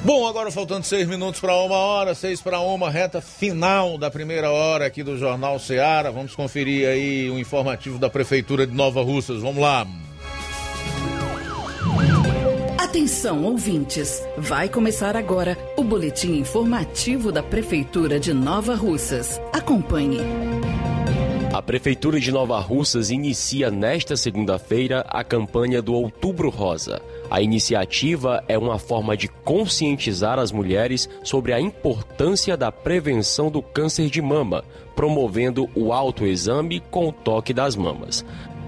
Bom, agora faltando seis minutos para uma hora, seis para uma, reta final da primeira hora aqui do Jornal Ceará. Vamos conferir aí o informativo da Prefeitura de Nova Russas. Vamos lá. Atenção, ouvintes! Vai começar agora o boletim informativo da Prefeitura de Nova Russas. Acompanhe. A Prefeitura de Nova Russas inicia nesta segunda-feira a campanha do Outubro Rosa. A iniciativa é uma forma de conscientizar as mulheres sobre a importância da prevenção do câncer de mama, promovendo o autoexame com o toque das mamas.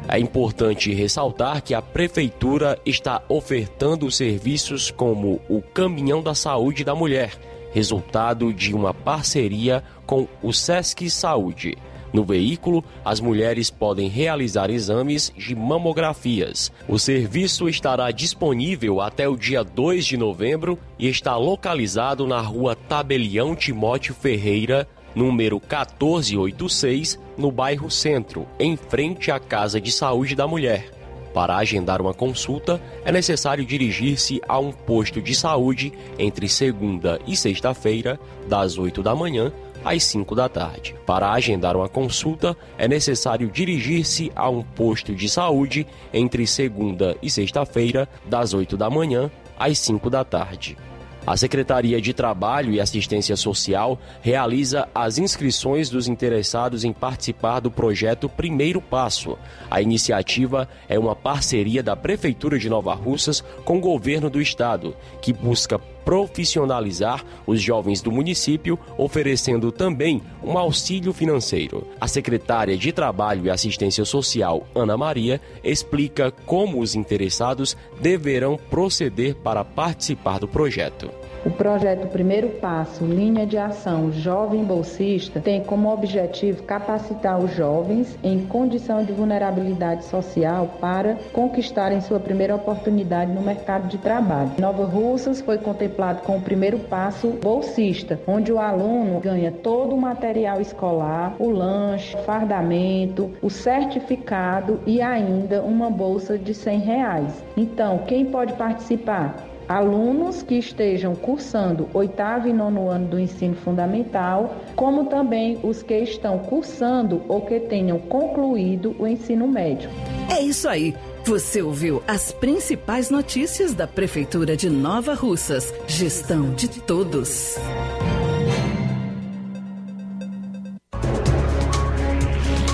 É importante ressaltar que a Prefeitura está ofertando serviços como o Caminhão da Saúde da Mulher, resultado de uma parceria com o Sesc Saúde. No veículo, as mulheres podem realizar exames de mamografias. O serviço estará disponível até o dia 2 de novembro e está localizado na rua Tabelião Timóteo Ferreira, número 1486, no bairro Centro, em frente à Casa de Saúde da Mulher. Para agendar uma consulta, é necessário dirigir-se a um posto de saúde entre segunda e sexta-feira, das 8 da manhã às 5 da tarde. Para agendar uma consulta, é necessário dirigir-se a um posto de saúde entre segunda e sexta-feira, das 8 da manhã às 5 da tarde. A Secretaria de Trabalho e Assistência Social realiza as inscrições dos interessados em participar do projeto Primeiro Passo. A iniciativa é uma parceria da Prefeitura de Nova Russas com o governo do estado, que busca profissionalizar os jovens do município, oferecendo também um auxílio financeiro. A secretária de Trabalho e Assistência Social, Ana Maria, explica como os interessados deverão proceder para participar do projeto. O projeto Primeiro Passo, linha de ação Jovem Bolsista, tem como objetivo capacitar os jovens em condição de vulnerabilidade social para conquistarem sua primeira oportunidade no mercado de trabalho. Nova Russas foi contemplado com o primeiro passo bolsista, onde o aluno ganha todo o material escolar, o lanche, o fardamento, o certificado e ainda uma bolsa de 100 reais. Então, quem pode participar? Alunos que estejam cursando oitavo e nono ano do ensino fundamental, como também os que estão cursando ou que tenham concluído o ensino médio. É isso aí. Você ouviu as principais notícias da Prefeitura de Nova Russas. Gestão de todos.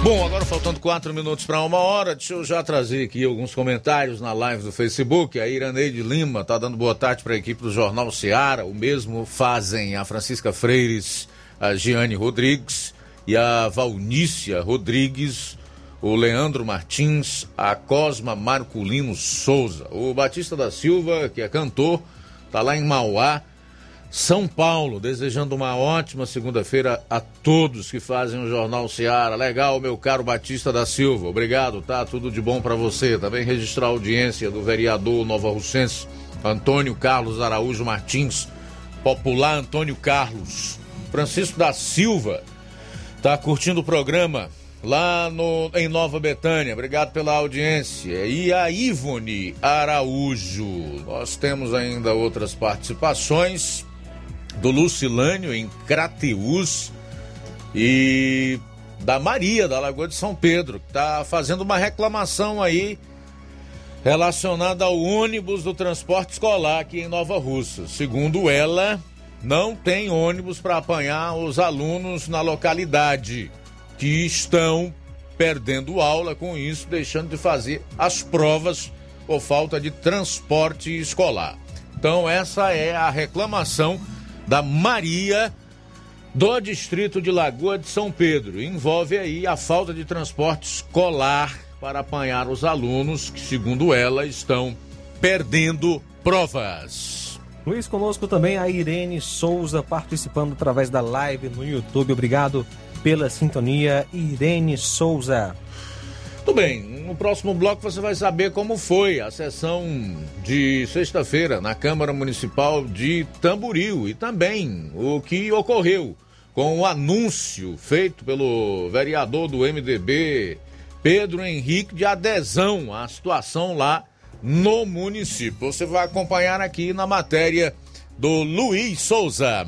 Bom, agora faltando quatro minutos para uma hora, deixa eu já trazer aqui alguns comentários na live do Facebook. A Iraneide Lima está dando boa tarde para a equipe do Jornal Seara. O mesmo fazem a Francisca Freires, a Giane Rodrigues e a Valnícia Rodrigues, o Leandro Martins, a Cosma Marculino Souza. O Batista da Silva, que é cantor, está lá em Mauá são Paulo, desejando uma ótima segunda-feira a todos que fazem o Jornal Seara. Legal, meu caro Batista da Silva. Obrigado, tá? Tudo de bom para você. Também registrar a audiência do vereador Nova Russense, Antônio Carlos Araújo Martins, popular Antônio Carlos. Francisco da Silva tá curtindo o programa lá no, em Nova Betânia. Obrigado pela audiência. E a Ivone Araújo. Nós temos ainda outras participações do Lucilânio em Crateus e da Maria da Lagoa de São Pedro, que está fazendo uma reclamação aí relacionada ao ônibus do transporte escolar aqui em Nova Russa. Segundo ela, não tem ônibus para apanhar os alunos na localidade que estão perdendo aula com isso, deixando de fazer as provas por falta de transporte escolar. Então essa é a reclamação da Maria do distrito de Lagoa de São Pedro. Envolve aí a falta de transporte escolar para apanhar os alunos que, segundo ela, estão perdendo provas. Luiz, conosco também a Irene Souza participando através da live no YouTube. Obrigado pela sintonia, Irene Souza. Tudo bem, no próximo bloco você vai saber como foi a sessão de sexta-feira na Câmara Municipal de Tamboril e também o que ocorreu com o anúncio feito pelo vereador do MDB, Pedro Henrique, de adesão à situação lá no município. Você vai acompanhar aqui na matéria do Luiz Souza.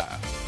Não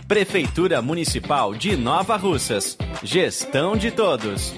Prefeitura Municipal de Nova Russas. Gestão de todos.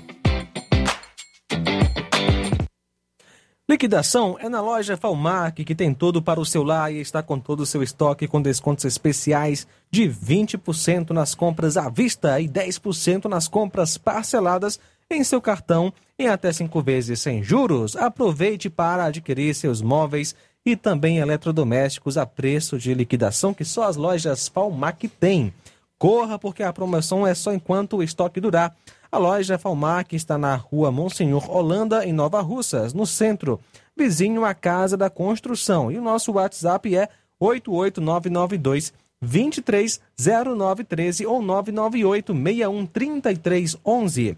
Liquidação é na loja Falmac, que tem tudo para o seu lar e está com todo o seu estoque com descontos especiais de 20% nas compras à vista e 10% nas compras parceladas em seu cartão em até cinco vezes sem juros. Aproveite para adquirir seus móveis e também eletrodomésticos a preço de liquidação que só as lojas Falmac têm. Corra, porque a promoção é só enquanto o estoque durar. A loja Falmac está na rua Monsenhor Holanda, em Nova Russas, no centro, vizinho à Casa da Construção. E o nosso WhatsApp é 88992 230913 ou 998 613311.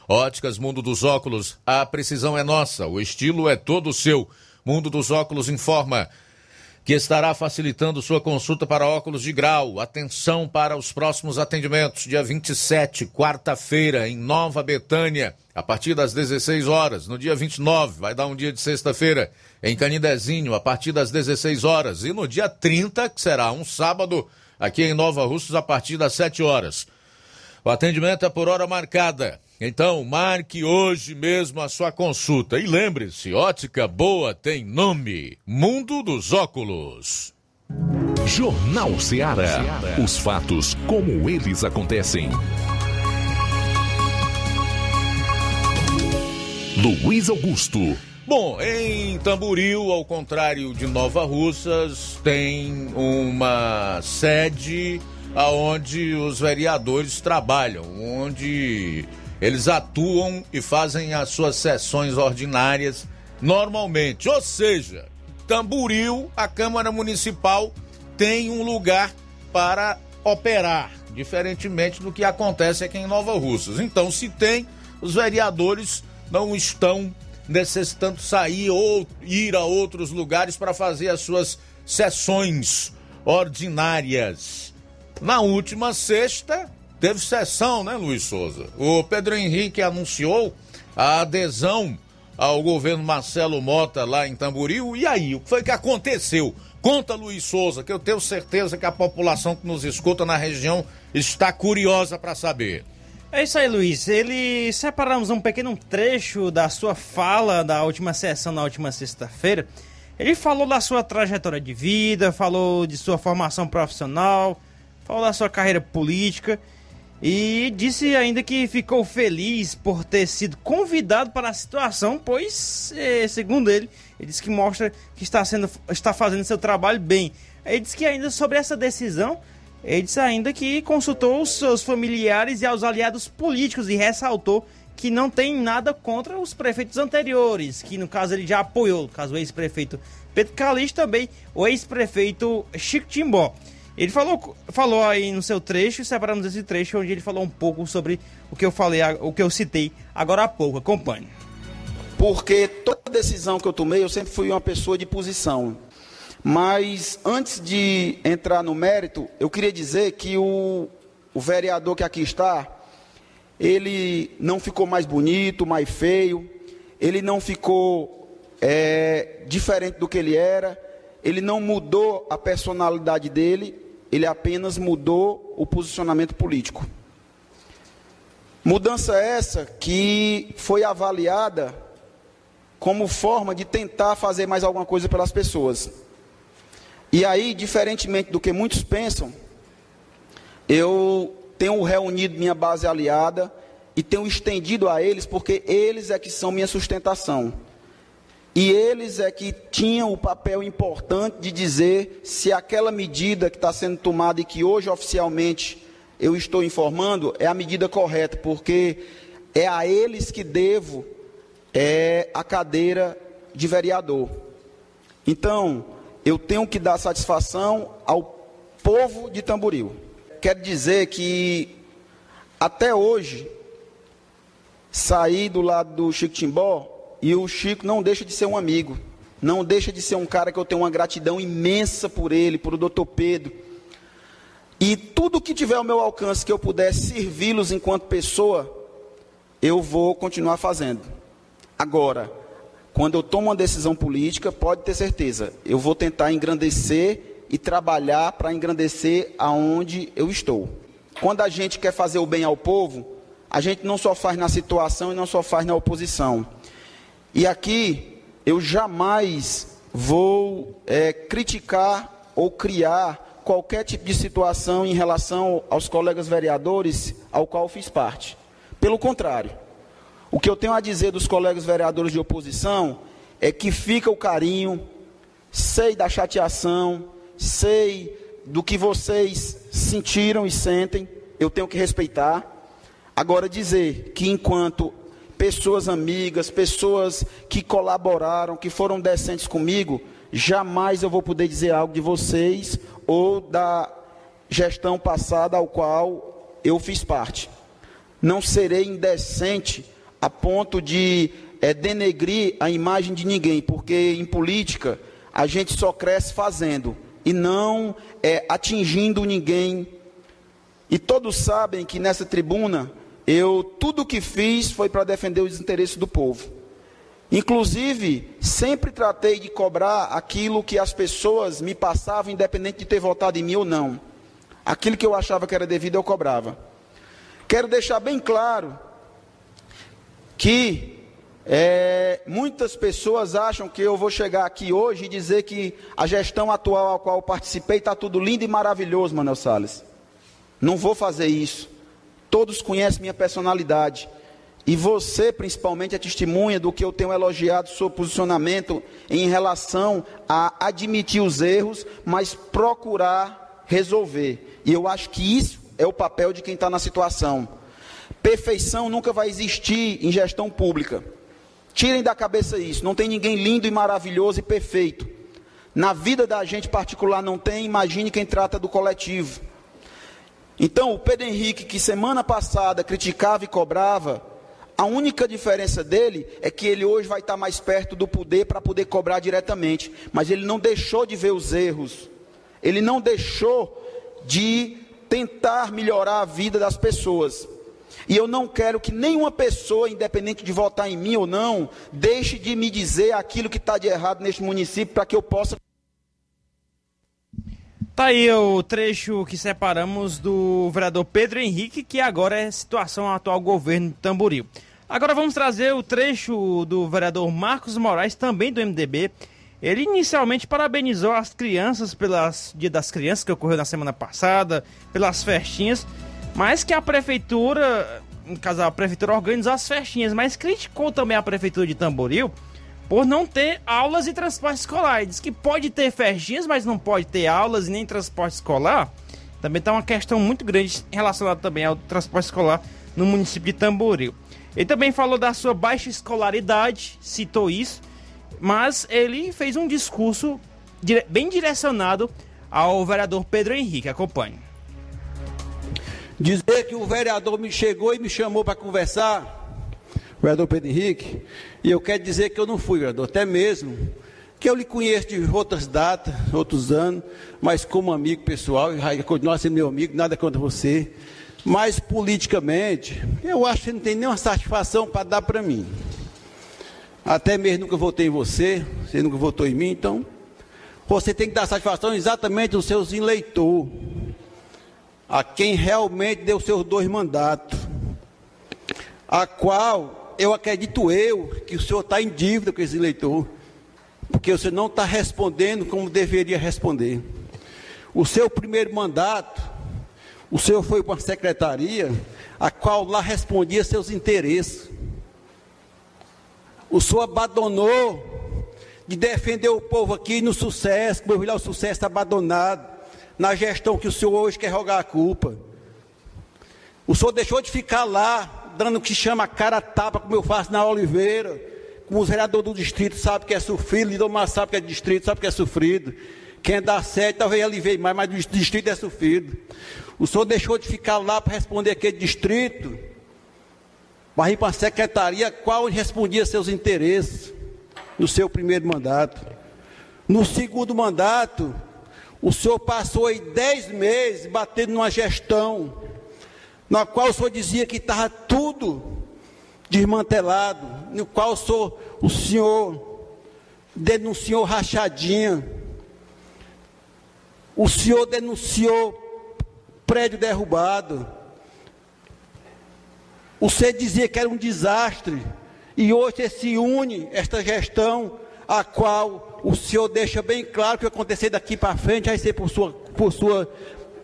Óticas Mundo dos Óculos, a precisão é nossa, o estilo é todo seu. Mundo dos Óculos informa que estará facilitando sua consulta para óculos de grau. Atenção para os próximos atendimentos, dia 27, quarta-feira, em Nova Betânia, a partir das 16 horas. No dia 29, vai dar um dia de sexta-feira, em Canidezinho, a partir das 16 horas. E no dia 30, que será um sábado, aqui em Nova Russos, a partir das 7 horas. O atendimento é por hora marcada. Então, marque hoje mesmo a sua consulta. E lembre-se, ótica boa tem nome: Mundo dos Óculos. Jornal Ceará. Os fatos como eles acontecem. Luiz Augusto. Bom, em Tamboril, ao contrário de Nova Russas, tem uma sede aonde os vereadores trabalham, onde eles atuam e fazem as suas sessões ordinárias normalmente. Ou seja, Tamburil, a Câmara Municipal tem um lugar para operar, diferentemente do que acontece aqui em Nova Russas. Então, se tem, os vereadores não estão necessitando sair ou ir a outros lugares para fazer as suas sessões ordinárias. Na última sexta, teve sessão, né, Luiz Souza? O Pedro Henrique anunciou a adesão ao governo Marcelo Mota lá em Tamboril. E aí, o que foi que aconteceu? Conta, Luiz Souza, que eu tenho certeza que a população que nos escuta na região está curiosa para saber. É isso aí, Luiz. Ele separamos um pequeno trecho da sua fala da última sessão na última sexta-feira. Ele falou da sua trajetória de vida, falou de sua formação profissional, falou da sua carreira política e disse ainda que ficou feliz por ter sido convidado para a situação, pois, eh, segundo ele, ele disse que mostra que está, sendo, está fazendo seu trabalho bem. Ele disse que ainda sobre essa decisão, ele disse ainda que consultou os seus familiares e aos aliados políticos e ressaltou que não tem nada contra os prefeitos anteriores, que no caso ele já apoiou, no caso o ex-prefeito Pedro Calixto também, o ex-prefeito Chico Timbó. Ele falou, falou aí no seu trecho, separamos esse trecho onde ele falou um pouco sobre o que eu falei, o que eu citei agora há pouco. Acompanhe. Porque toda decisão que eu tomei, eu sempre fui uma pessoa de posição. Mas antes de entrar no mérito, eu queria dizer que o, o vereador que aqui está, ele não ficou mais bonito, mais feio, ele não ficou é, diferente do que ele era, ele não mudou a personalidade dele, ele apenas mudou o posicionamento político. Mudança essa que foi avaliada como forma de tentar fazer mais alguma coisa pelas pessoas. E aí, diferentemente do que muitos pensam, eu tenho reunido minha base aliada e tenho estendido a eles, porque eles é que são minha sustentação. E eles é que tinham o papel importante de dizer se aquela medida que está sendo tomada e que hoje oficialmente eu estou informando é a medida correta, porque é a eles que devo é, a cadeira de vereador. Então, eu tenho que dar satisfação ao povo de Tamboril. Quero dizer que até hoje, saí do lado do Chico Timbó e o Chico não deixa de ser um amigo, não deixa de ser um cara que eu tenho uma gratidão imensa por ele, por o doutor Pedro. E tudo que tiver ao meu alcance que eu puder servi-los enquanto pessoa, eu vou continuar fazendo. Agora, quando eu tomo uma decisão política, pode ter certeza, eu vou tentar engrandecer e trabalhar para engrandecer aonde eu estou. Quando a gente quer fazer o bem ao povo, a gente não só faz na situação e não só faz na oposição. E aqui eu jamais vou é, criticar ou criar qualquer tipo de situação em relação aos colegas vereadores ao qual fiz parte. Pelo contrário, o que eu tenho a dizer dos colegas vereadores de oposição é que fica o carinho, sei da chateação, sei do que vocês sentiram e sentem, eu tenho que respeitar. Agora, dizer que enquanto pessoas amigas, pessoas que colaboraram, que foram decentes comigo, jamais eu vou poder dizer algo de vocês ou da gestão passada ao qual eu fiz parte. Não serei indecente a ponto de é, denegrir a imagem de ninguém, porque em política a gente só cresce fazendo e não é, atingindo ninguém. E todos sabem que nessa tribuna eu tudo o que fiz foi para defender os interesses do povo. Inclusive, sempre tratei de cobrar aquilo que as pessoas me passavam, independente de ter votado em mim ou não. Aquilo que eu achava que era devido, eu cobrava. Quero deixar bem claro que é, muitas pessoas acham que eu vou chegar aqui hoje e dizer que a gestão atual a qual participei está tudo lindo e maravilhoso, Manuel Salles. Não vou fazer isso. Todos conhecem minha personalidade. E você, principalmente, é testemunha do que eu tenho elogiado seu posicionamento em relação a admitir os erros, mas procurar resolver. E eu acho que isso é o papel de quem está na situação. Perfeição nunca vai existir em gestão pública. Tirem da cabeça isso. Não tem ninguém lindo e maravilhoso e perfeito. Na vida da gente particular não tem, imagine quem trata do coletivo. Então, o Pedro Henrique, que semana passada criticava e cobrava, a única diferença dele é que ele hoje vai estar mais perto do poder para poder cobrar diretamente. Mas ele não deixou de ver os erros. Ele não deixou de tentar melhorar a vida das pessoas. E eu não quero que nenhuma pessoa, independente de votar em mim ou não, deixe de me dizer aquilo que está de errado neste município para que eu possa Tá aí o trecho que separamos do vereador Pedro Henrique, que agora é situação atual governo de Tamboril. Agora vamos trazer o trecho do vereador Marcos Moraes, também do MDB. Ele inicialmente parabenizou as crianças pelas Dia das Crianças que ocorreu na semana passada, pelas festinhas, mas que a prefeitura, no caso a prefeitura organizou as festinhas, mas criticou também a prefeitura de Tamboril por não ter aulas e transporte escolar. Diz que pode ter festinhas, mas não pode ter aulas e nem transporte escolar. Também está uma questão muito grande relacionada também ao transporte escolar no município de Tamboril. Ele também falou da sua baixa escolaridade, citou isso, mas ele fez um discurso bem direcionado ao vereador Pedro Henrique. Acompanhe. Dizer que o vereador me chegou e me chamou para conversar vereador Pedro Henrique, e eu quero dizer que eu não fui, vereador, até mesmo que eu lhe conheço de outras datas, outros anos, mas como amigo pessoal, e continuar sendo meu amigo, nada contra você. Mas politicamente, eu acho que não tem nenhuma satisfação para dar para mim. Até mesmo nunca votei em você, você nunca votou em mim, então você tem que dar satisfação exatamente aos seus eleitores, a quem realmente deu seus dois mandatos, a qual eu acredito eu que o senhor está em dívida com esse eleitor, porque você não está respondendo como deveria responder. O seu primeiro mandato, o senhor foi para uma secretaria, a qual lá respondia seus interesses. O senhor abandonou de defender o povo aqui no sucesso, filho, o sucesso está abandonado, na gestão que o senhor hoje quer rogar a culpa. O senhor deixou de ficar lá dando o que chama cara tapa, como eu faço na Oliveira, como os vereadores do distrito sabem que é sofrido, Lidomar sabe que é distrito, sabe que é sofrido. Quem dá certo, talvez ele veja mais, mas o distrito é sofrido. O senhor deixou de ficar lá para responder aquele distrito, para ir para a secretaria, qual respondia seus interesses no seu primeiro mandato. No segundo mandato, o senhor passou aí dez meses batendo numa gestão na qual o senhor dizia que estava tudo desmantelado, no qual o senhor, o senhor denunciou rachadinha, o senhor denunciou prédio derrubado, Você dizia que era um desastre. E hoje se une esta gestão a qual o senhor deixa bem claro que o acontecer daqui para frente vai ser por sua, por sua,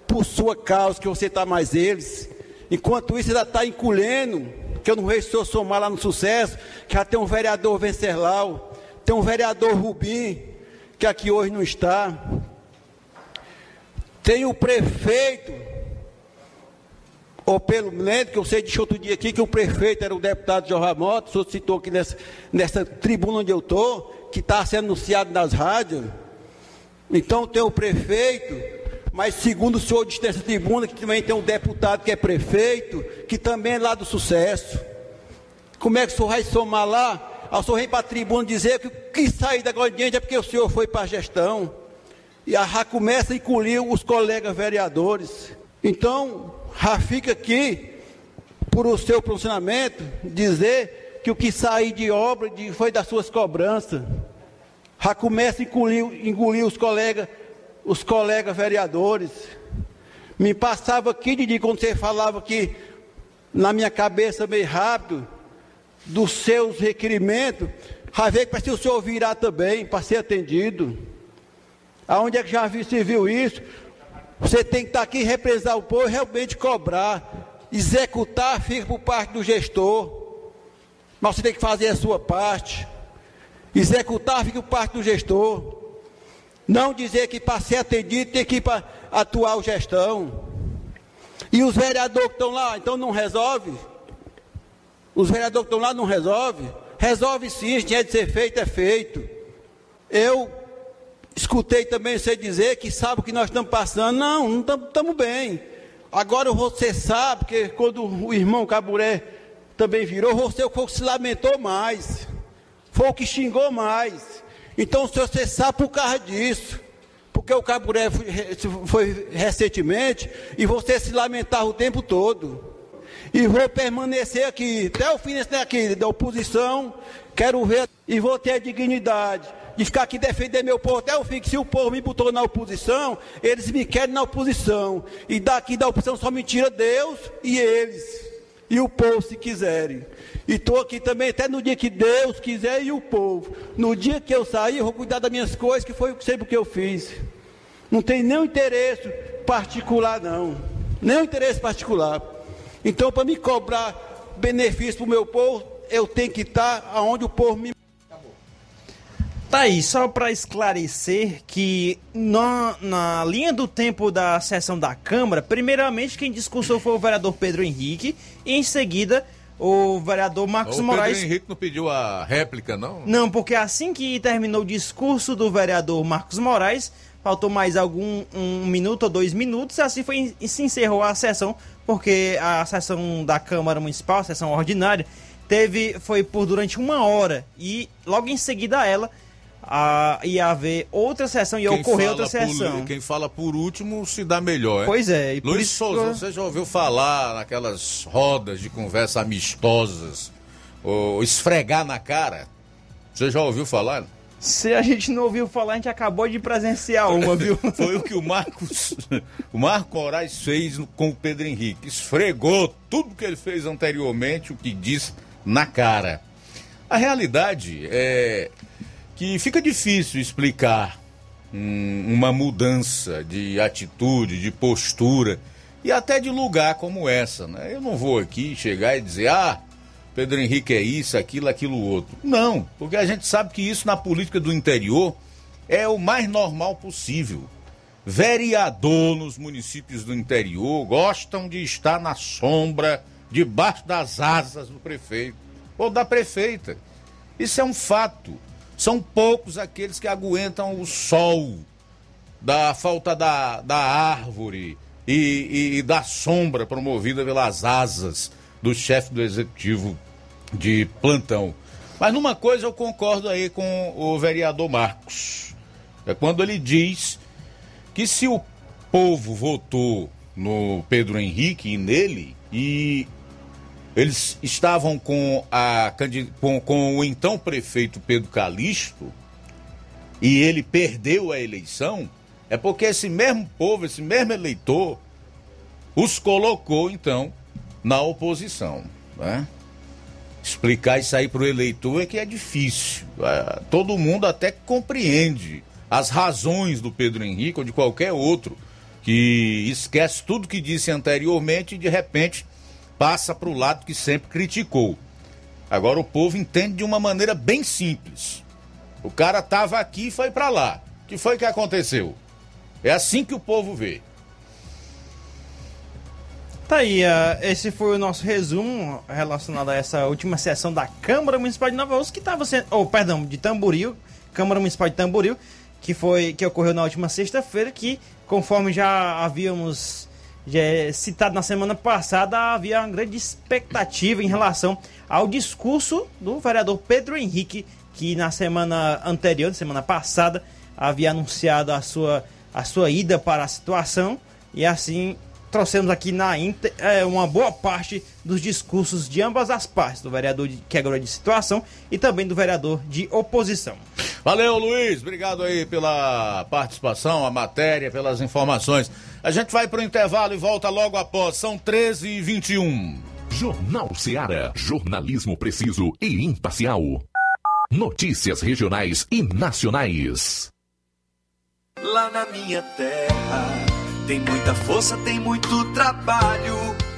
por sua causa, que você está mais eles. Enquanto isso, ainda está encolhendo, que eu não vejo o senhor somar lá no sucesso, que já tem um vereador Venceslau, tem um vereador Rubim, que aqui hoje não está. Tem o prefeito, ou pelo menos, que eu sei de outro dia aqui, que o prefeito era o deputado Jorge Mota, o senhor citou aqui nessa, nessa tribuna onde eu estou, que está sendo anunciado nas rádios. Então tem o prefeito, mas segundo o senhor disse nessa tribuna, que também tem um deputado que é prefeito, que também é lá do sucesso. Como é que o senhor vai somar lá? O senhor vem para a tribuna dizer que o que sair da diante é porque o senhor foi para a gestão. E a já começa a encolher os colegas vereadores. Então, já fica aqui, por o seu posicionamento, dizer que o que sair de obra de, foi das suas cobranças. Já começa a engolir, engolir os colegas, os colegas vereadores. Me passava aqui, Didi, quando você falava aqui na minha cabeça meio rápido, dos seus requerimentos, já veio que se o senhor virar também para ser atendido. Aonde é que já se viu isso? Você tem que estar aqui representar o povo realmente cobrar. Executar fica por parte do gestor. Mas você tem que fazer a sua parte. Executar fica parte do gestor. Não dizer que para ser atendido tem que ir para atuar gestão. E os vereadores que estão lá, então não resolve? Os vereadores que estão lá não resolve? Resolve sim, se tinha de ser feito, é feito. Eu escutei também você dizer que sabe o que nós estamos passando. Não, não estamos bem. Agora você sabe que quando o irmão Caburé também virou, você foi o que se lamentou mais, foi o que xingou mais. Então, se você sabe por causa disso, porque o Caburé foi recentemente, e você se lamentava o tempo todo. E vou permanecer aqui, até o fim desse aqui, da oposição, quero ver, e vou ter a dignidade de ficar aqui defender meu povo até o fim, que se o povo me botou na oposição, eles me querem na oposição. E daqui da oposição só me tira Deus e eles e o povo se quiserem. E estou aqui também até no dia que Deus quiser e o povo. No dia que eu sair, eu vou cuidar das minhas coisas, que foi sempre o que eu fiz. Não tem nenhum interesse particular, não. Nenhum interesse particular. Então, para me cobrar benefício para o meu povo, eu tenho que estar onde o povo me Tá aí, só para esclarecer que na, na linha do tempo da sessão da Câmara, primeiramente quem discursou foi o vereador Pedro Henrique e em seguida o vereador Marcos o Moraes. Pedro Henrique não pediu a réplica, não? Não, porque assim que terminou o discurso do vereador Marcos Moraes, faltou mais algum um minuto ou dois minutos, e assim foi e se encerrou a sessão, porque a sessão da Câmara Municipal, a sessão ordinária, teve foi por durante uma hora e logo em seguida ela a, ia haver outra sessão, ia quem ocorrer outra sessão. Por, quem fala por último se dá melhor. Pois é. E Luiz Souza, que... você já ouviu falar naquelas rodas de conversa amistosas, ou esfregar na cara? Você já ouviu falar? Se a gente não ouviu falar, a gente acabou de presenciar uma, viu? Foi o que o Marcos, o Marco Moraes fez com o Pedro Henrique. Esfregou tudo que ele fez anteriormente, o que disse na cara. A realidade é que fica difícil explicar hum, uma mudança de atitude, de postura e até de lugar como essa. Né? Eu não vou aqui chegar e dizer, ah, Pedro Henrique é isso, aquilo, aquilo outro. Não, porque a gente sabe que isso na política do interior é o mais normal possível. Vereador nos municípios do interior gostam de estar na sombra, debaixo das asas do prefeito ou da prefeita. Isso é um fato. São poucos aqueles que aguentam o sol, da falta da, da árvore e, e, e da sombra promovida pelas asas do chefe do executivo de plantão. Mas numa coisa eu concordo aí com o vereador Marcos. É quando ele diz que se o povo votou no Pedro Henrique e nele, e eles estavam com, a, com, com o então prefeito Pedro Calixto e ele perdeu a eleição, é porque esse mesmo povo, esse mesmo eleitor, os colocou então na oposição. Né? Explicar isso aí para o eleitor é que é difícil. É, todo mundo até compreende as razões do Pedro Henrique ou de qualquer outro que esquece tudo que disse anteriormente e de repente passa para o lado que sempre criticou. Agora o povo entende de uma maneira bem simples. O cara estava aqui e foi para lá. O que foi que aconteceu? É assim que o povo vê. Tá aí, uh, esse foi o nosso resumo relacionado a essa última sessão da Câmara Municipal de Nova Rússia, que estava sendo. Oh, perdão, de Tamboril, Câmara Municipal de Tamboril, que foi que ocorreu na última sexta-feira, que, conforme já havíamos já citado na semana passada, havia uma grande expectativa em relação ao discurso do vereador Pedro Henrique, que na semana anterior, na semana passada, havia anunciado a sua, a sua ida para a situação. E assim trouxemos aqui na é, uma boa parte dos discursos de ambas as partes, do vereador de, que é de situação e também do vereador de oposição. Valeu, Luiz. Obrigado aí pela participação, a matéria, pelas informações. A gente vai para o intervalo e volta logo após. São 13 e 21 Jornal Seara. Jornalismo preciso e imparcial. Notícias regionais e nacionais. Lá na minha terra tem muita força, tem muito trabalho.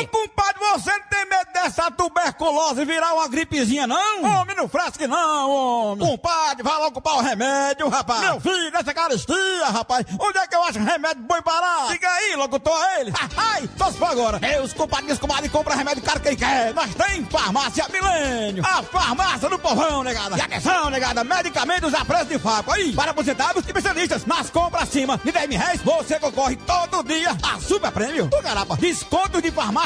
Ô, compadre, você não tem medo dessa tuberculose virar uma gripezinha, não? Homem, não fresque não, homem. Compadre, vai logo comprar o remédio, rapaz. Meu filho, dessa caristia, rapaz. Onde é que eu acho remédio bom parar? Diga aí, tô a ele. Ai, só se for agora. Meus compadres, comadre, compra remédio caro quem quer. Nós tem farmácia Milênio. A farmácia do povão, negada. E atenção, negada, medicamentos a preço de faco. Aí, para aposentados e especialistas. Nas compras acima de 10 mil reais, você concorre todo dia a super prêmio. Do garapa, desconto de farmácia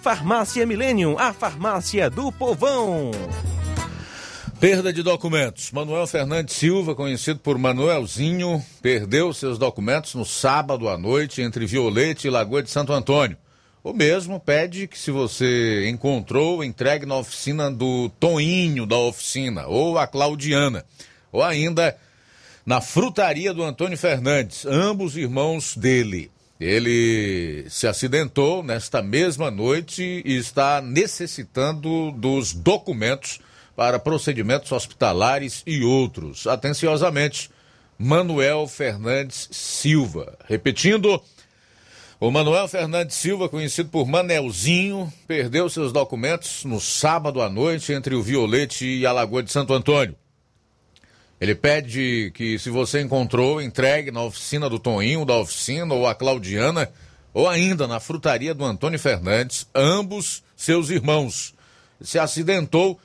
Farmácia Millennium, a farmácia do povão. Perda de documentos. Manuel Fernandes Silva, conhecido por Manuelzinho, perdeu seus documentos no sábado à noite entre Violete e Lagoa de Santo Antônio. O mesmo pede que, se você encontrou, entregue na oficina do Toinho da oficina, ou a Claudiana, ou ainda na frutaria do Antônio Fernandes, ambos irmãos dele. Ele se acidentou nesta mesma noite e está necessitando dos documentos para procedimentos hospitalares e outros. Atenciosamente, Manuel Fernandes Silva. Repetindo, o Manuel Fernandes Silva, conhecido por Manelzinho, perdeu seus documentos no sábado à noite entre o Violete e a Lagoa de Santo Antônio. Ele pede que, se você encontrou, entregue na oficina do Toninho, da oficina, ou a Claudiana, ou ainda na frutaria do Antônio Fernandes, ambos seus irmãos. Se acidentou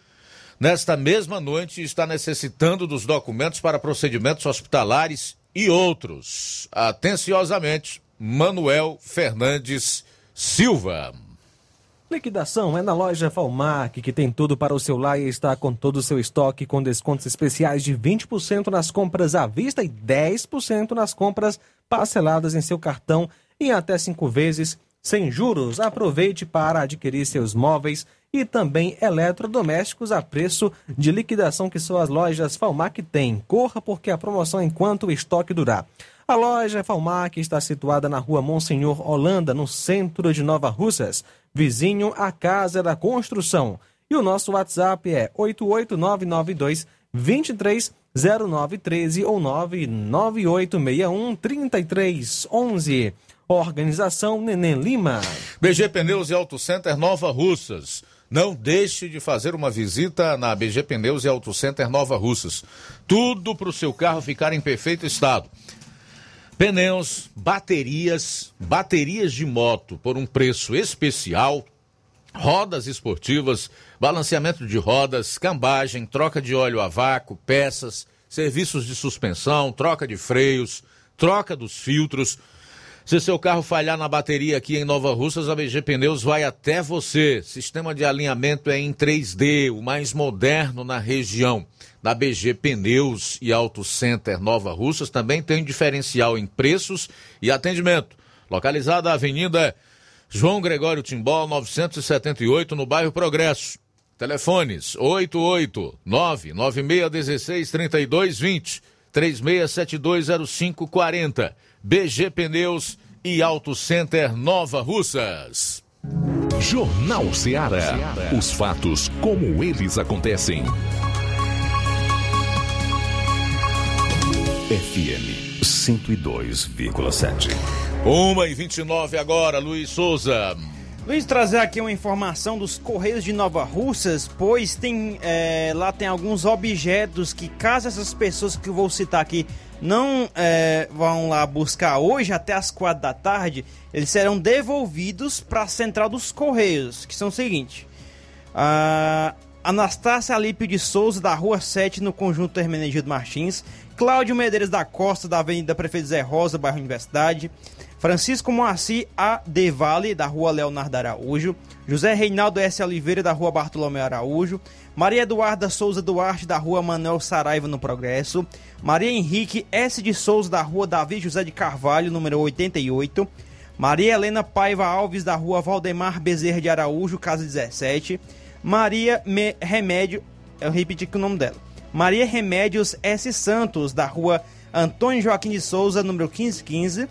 nesta mesma noite e está necessitando dos documentos para procedimentos hospitalares e outros. Atenciosamente, Manuel Fernandes Silva. Liquidação é na loja Falmac, que tem tudo para o seu lar e está com todo o seu estoque com descontos especiais de 20% nas compras à vista e 10% nas compras parceladas em seu cartão em até cinco vezes sem juros. Aproveite para adquirir seus móveis e também eletrodomésticos a preço de liquidação que só as lojas Falmac têm. Corra porque a promoção enquanto o estoque durar. A loja Falmac está situada na rua Monsenhor Holanda, no centro de Nova Russas, vizinho à Casa da Construção. E o nosso WhatsApp é 88992 230913 ou 99861 3311. Organização Neném Lima. BG Pneus e Auto Center Nova Russas. Não deixe de fazer uma visita na BG Pneus e Auto Center Nova Russas. Tudo para o seu carro ficar em perfeito estado. Pneus, baterias, baterias de moto por um preço especial, rodas esportivas, balanceamento de rodas, cambagem, troca de óleo a vácuo, peças, serviços de suspensão, troca de freios, troca dos filtros. Se seu carro falhar na bateria aqui em Nova Russas, a BG Pneus vai até você. Sistema de alinhamento é em 3D, o mais moderno na região. Na BG Pneus e Auto Center Nova Russas também tem diferencial em preços e atendimento. Localizada na Avenida João Gregório Timbó, 978, no bairro Progresso. Telefones 889 9616 3220 36720540. BG Pneus e Auto Center Nova Russas. Jornal Ceará. Os fatos como eles acontecem. FM 102,7. 1 e 29 agora, Luiz Souza. Luiz, trazer aqui uma informação dos Correios de Nova Russas, pois tem é, lá tem alguns objetos que, caso essas pessoas que eu vou citar aqui não é, vão lá buscar hoje até as quatro da tarde, eles serão devolvidos para a central dos Correios, que são o seguinte: a Anastácia Alípio de Souza, da Rua 7, no conjunto Hermenegildo Martins, Cláudio Medeiros da Costa, da Avenida Prefeito Zé Rosa, bairro Universidade. Francisco Moacir A. De Vale, da rua Leonardo Araújo, José Reinaldo S. Oliveira, da rua Bartolomeu Araújo, Maria Eduarda Souza Duarte, da rua Manuel Saraiva, no Progresso, Maria Henrique S. de Souza, da rua Davi José de Carvalho, número 88, Maria Helena Paiva Alves, da rua Valdemar Bezerra de Araújo, casa 17, Maria Me Remédio, eu repeti aqui o nome dela, Maria Remédios S. Santos, da rua Antônio Joaquim de Souza, número 1515,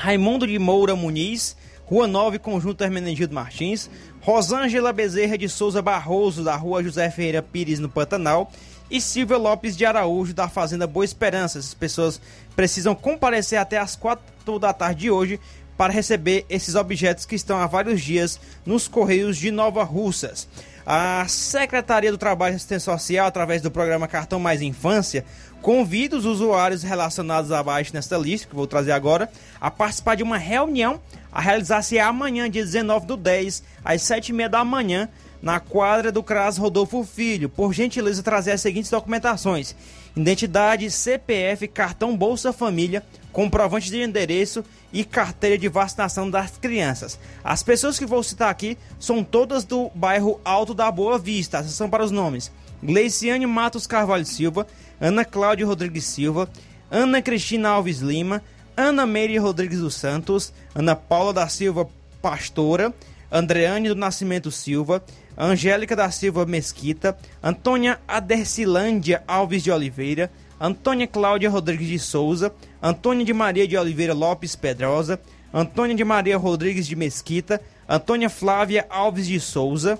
Raimundo de Moura Muniz, Rua 9, Conjunto Hermenegildo Martins, Rosângela Bezerra de Souza Barroso, da Rua José Ferreira Pires, no Pantanal, e Silvia Lopes de Araújo, da Fazenda Boa Esperança. Essas pessoas precisam comparecer até as 4 da tarde de hoje para receber esses objetos que estão há vários dias nos Correios de Nova Russas. A Secretaria do Trabalho e Assistência Social, através do programa Cartão Mais Infância, convida os usuários relacionados abaixo nesta lista, que vou trazer agora, a participar de uma reunião a realizar-se amanhã, dia 19 do 10, às 7h30 da manhã, na quadra do CRAS Rodolfo Filho. Por gentileza, trazer as seguintes documentações: identidade, CPF, cartão Bolsa Família, comprovante de endereço e carteira de vacinação das crianças. As pessoas que vou citar aqui são todas do bairro Alto da Boa Vista. São para os nomes: Gleiciane Matos Carvalho Silva, Ana Cláudia Rodrigues Silva, Ana Cristina Alves Lima, Ana Meire Rodrigues dos Santos, Ana Paula da Silva Pastora, Andreane do Nascimento Silva, Angélica da Silva Mesquita, Antônia Adercilândia Alves de Oliveira, Antônia Cláudia Rodrigues de Souza, Antônia de Maria de Oliveira Lopes Pedrosa, Antônia de Maria Rodrigues de Mesquita, Antônia Flávia Alves de Souza,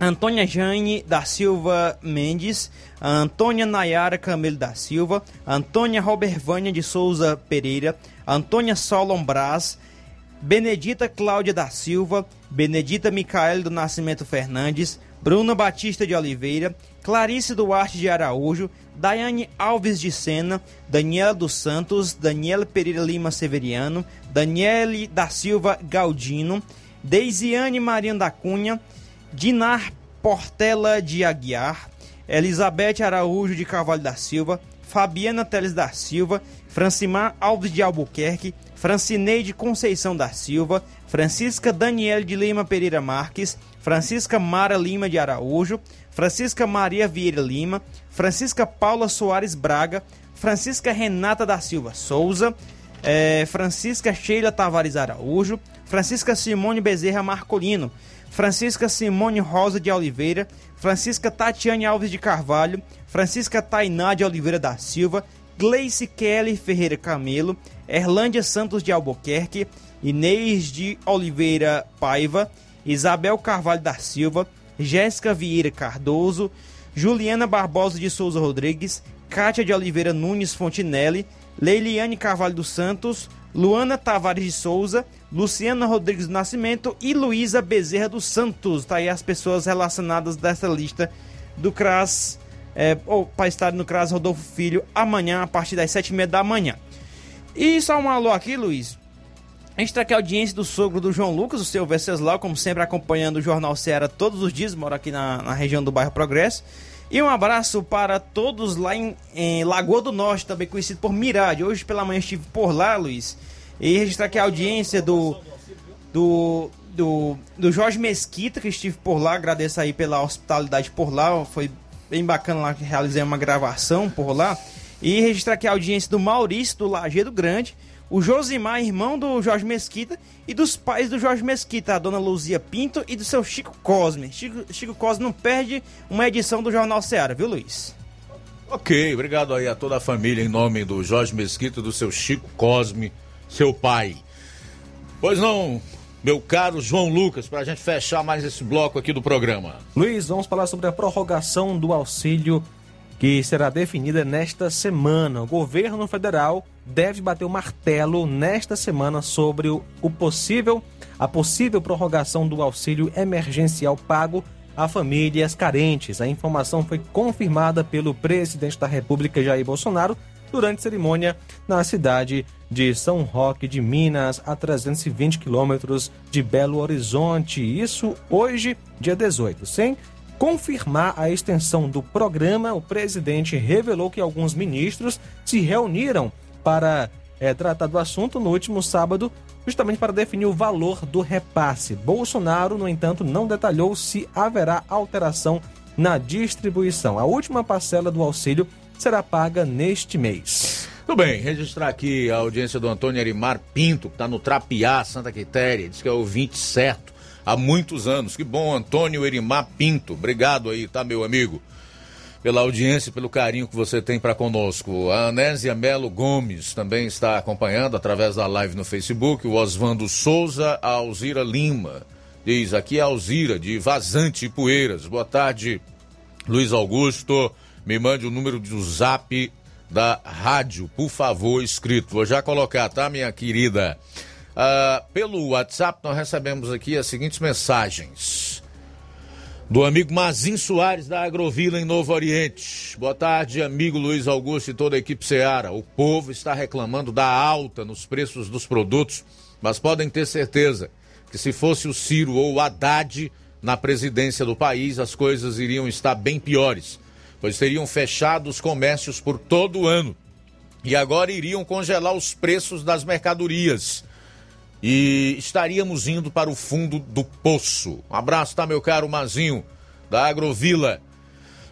Antônia Jane da Silva Mendes, Antônia Nayara Camelo da Silva, Antônia Robervânia de Souza Pereira, Antônia Solon Braz, Benedita Cláudia da Silva, Benedita Micael do Nascimento Fernandes, Bruna Batista de Oliveira, Clarice Duarte de Araújo, Daiane Alves de Sena, Daniela dos Santos, Daniela Pereira Lima Severiano, Daniele da Silva Galdino, Deisiane Maria da Cunha, Dinar Portela de Aguiar, Elizabeth Araújo de Carvalho da Silva, Fabiana Teles da Silva, Francimar Alves de Albuquerque, Francineide Conceição da Silva, Francisca Daniele de Lima Pereira Marques, Francisca Mara Lima de Araújo, Francisca Maria Vieira Lima, Francisca Paula Soares Braga, Francisca Renata da Silva Souza, eh, Francisca Sheila Tavares Araújo, Francisca Simone Bezerra Marcolino, Francisca Simone Rosa de Oliveira, Francisca Tatiane Alves de Carvalho, Francisca Tainá de Oliveira da Silva, Gleice Kelly Ferreira Camelo, Erlândia Santos de Albuquerque, Inês de Oliveira Paiva, Isabel Carvalho da Silva, Jéssica Vieira Cardoso, Juliana Barbosa de Souza Rodrigues, Cátia de Oliveira Nunes Fontinelli, Leiliane Carvalho dos Santos, Luana Tavares de Souza, Luciana Rodrigues do Nascimento e Luísa Bezerra dos Santos. Tá aí as pessoas relacionadas dessa lista do CRAS, é, ou para estar no CRAS Rodolfo Filho amanhã, a partir das sete e meia da manhã. E só um alô aqui, Luiz. A gente tá aqui a audiência do sogro do João Lucas, o seu Venceslau, como sempre acompanhando o Jornal Ceará todos os dias, mora aqui na, na região do bairro Progresso. E um abraço para todos lá em, em, Lagoa do Norte, também conhecido por Mirade. Hoje pela manhã estive por lá, Luiz. E registrar aqui a audiência do, do, do, do Jorge Mesquita, que estive por lá. Agradeço aí pela hospitalidade por lá. Foi bem bacana lá que realizei uma gravação por lá. E registrar aqui a audiência do Maurício, do Lajeado Grande o Josimar, irmão do Jorge Mesquita, e dos pais do Jorge Mesquita, a dona Luzia Pinto e do seu Chico Cosme. Chico, Chico Cosme não perde uma edição do Jornal Ceará, viu, Luiz? Ok, obrigado aí a toda a família em nome do Jorge Mesquita e do seu Chico Cosme, seu pai. Pois não, meu caro João Lucas, para a gente fechar mais esse bloco aqui do programa. Luiz, vamos falar sobre a prorrogação do auxílio que será definida nesta semana. O governo federal deve bater o martelo nesta semana sobre o, possível a possível prorrogação do auxílio emergencial pago a famílias carentes. A informação foi confirmada pelo presidente da República Jair Bolsonaro durante cerimônia na cidade de São Roque de Minas, a 320 quilômetros de Belo Horizonte. Isso hoje, dia 18. Sem confirmar a extensão do programa, o presidente revelou que alguns ministros se reuniram para é, tratar do assunto no último sábado, justamente para definir o valor do repasse. Bolsonaro, no entanto, não detalhou se haverá alteração na distribuição. A última parcela do auxílio será paga neste mês. Tudo bem, registrar aqui a audiência do Antônio Arimar Pinto, que está no Trapiá, Santa Quitéria, diz que é ouvinte certo há muitos anos. Que bom, Antônio Erimar Pinto. Obrigado aí, tá, meu amigo? Pela audiência, pelo carinho que você tem para conosco. A Anésia Melo Gomes também está acompanhando através da live no Facebook. O Oswando Souza, a Alzira Lima. Diz aqui é a Alzira, de Vazante Poeiras. Boa tarde, Luiz Augusto. Me mande o número do zap da rádio, por favor, escrito. Vou já colocar, tá, minha querida? Uh, pelo WhatsApp, nós recebemos aqui as seguintes mensagens. Do amigo Mazin Soares, da Agrovila, em Novo Oriente. Boa tarde, amigo Luiz Augusto e toda a equipe Seara. O povo está reclamando da alta nos preços dos produtos, mas podem ter certeza que se fosse o Ciro ou o Haddad na presidência do país, as coisas iriam estar bem piores pois teriam fechado os comércios por todo o ano e agora iriam congelar os preços das mercadorias. E estaríamos indo para o fundo do poço. Um abraço, tá, meu caro Mazinho, da Agrovila.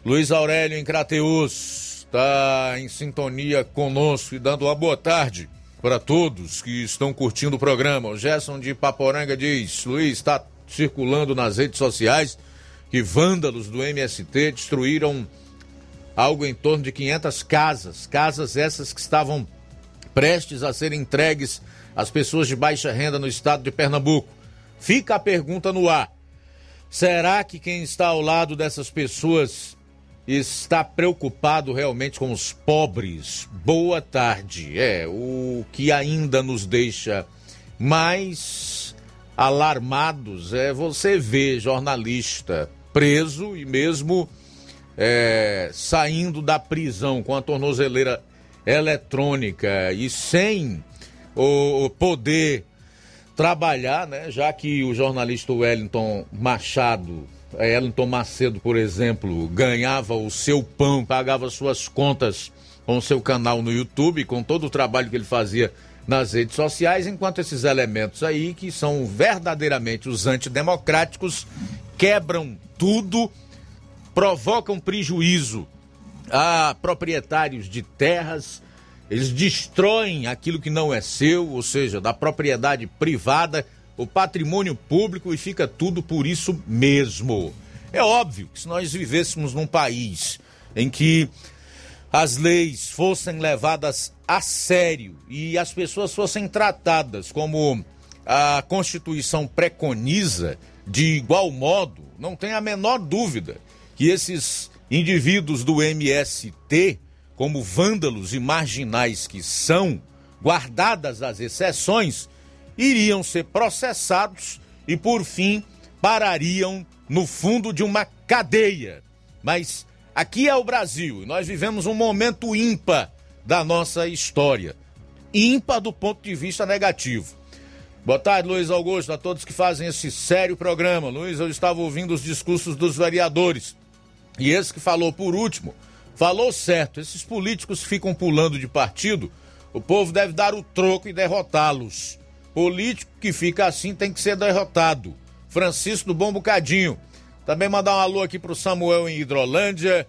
Luiz Aurélio em Crateus, está em sintonia conosco e dando uma boa tarde para todos que estão curtindo o programa. O Gerson de Paporanga diz: Luiz, está circulando nas redes sociais que vândalos do MST destruíram algo em torno de 500 casas, casas essas que estavam prestes a serem entregues às pessoas de baixa renda no estado de Pernambuco. Fica a pergunta no ar: será que quem está ao lado dessas pessoas está preocupado realmente com os pobres? Boa tarde. É, o que ainda nos deixa mais alarmados é você ver jornalista preso e mesmo é, saindo da prisão com a tornozeleira eletrônica e sem o, poder trabalhar, né? Já que o jornalista Wellington Machado, é, Wellington Macedo, por exemplo, ganhava o seu pão, pagava suas contas com o seu canal no YouTube, com todo o trabalho que ele fazia nas redes sociais, enquanto esses elementos aí, que são verdadeiramente os antidemocráticos, quebram tudo provocam prejuízo a proprietários de terras, eles destroem aquilo que não é seu, ou seja, da propriedade privada, o patrimônio público e fica tudo por isso mesmo. É óbvio que se nós vivêssemos num país em que as leis fossem levadas a sério e as pessoas fossem tratadas como a Constituição preconiza, de igual modo, não tem a menor dúvida que esses indivíduos do MST, como vândalos e marginais que são, guardadas as exceções, iriam ser processados e, por fim, parariam no fundo de uma cadeia. Mas aqui é o Brasil e nós vivemos um momento ímpar da nossa história ímpar do ponto de vista negativo. Boa tarde, Luiz Augusto, a todos que fazem esse sério programa. Luiz, eu estava ouvindo os discursos dos vereadores e esse que falou por último, falou certo. Esses políticos ficam pulando de partido, o povo deve dar o troco e derrotá-los. Político que fica assim tem que ser derrotado. Francisco do Bom Bocadinho. Também mandar um alô aqui pro Samuel em Hidrolândia,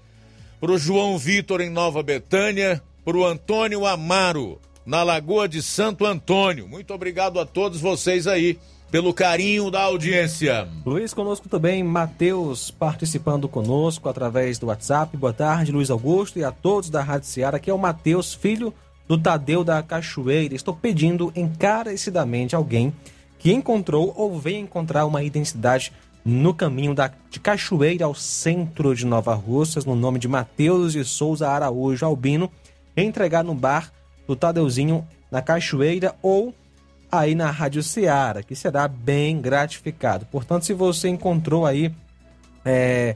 pro João Vitor em Nova Betânia, pro Antônio Amaro na Lagoa de Santo Antônio. Muito obrigado a todos vocês aí pelo carinho da audiência. Luiz, conosco também, Matheus participando conosco através do WhatsApp. Boa tarde, Luiz Augusto e a todos da Rádio Seara. Aqui é o Matheus, filho do Tadeu da Cachoeira. Estou pedindo encarecidamente alguém que encontrou ou venha encontrar uma identidade no caminho da, de Cachoeira ao centro de Nova Russas, no nome de Mateus de Souza Araújo Albino, entregar no bar do Tadeuzinho na Cachoeira ou aí na Rádio Ceará, que será bem gratificado. Portanto, se você encontrou aí é,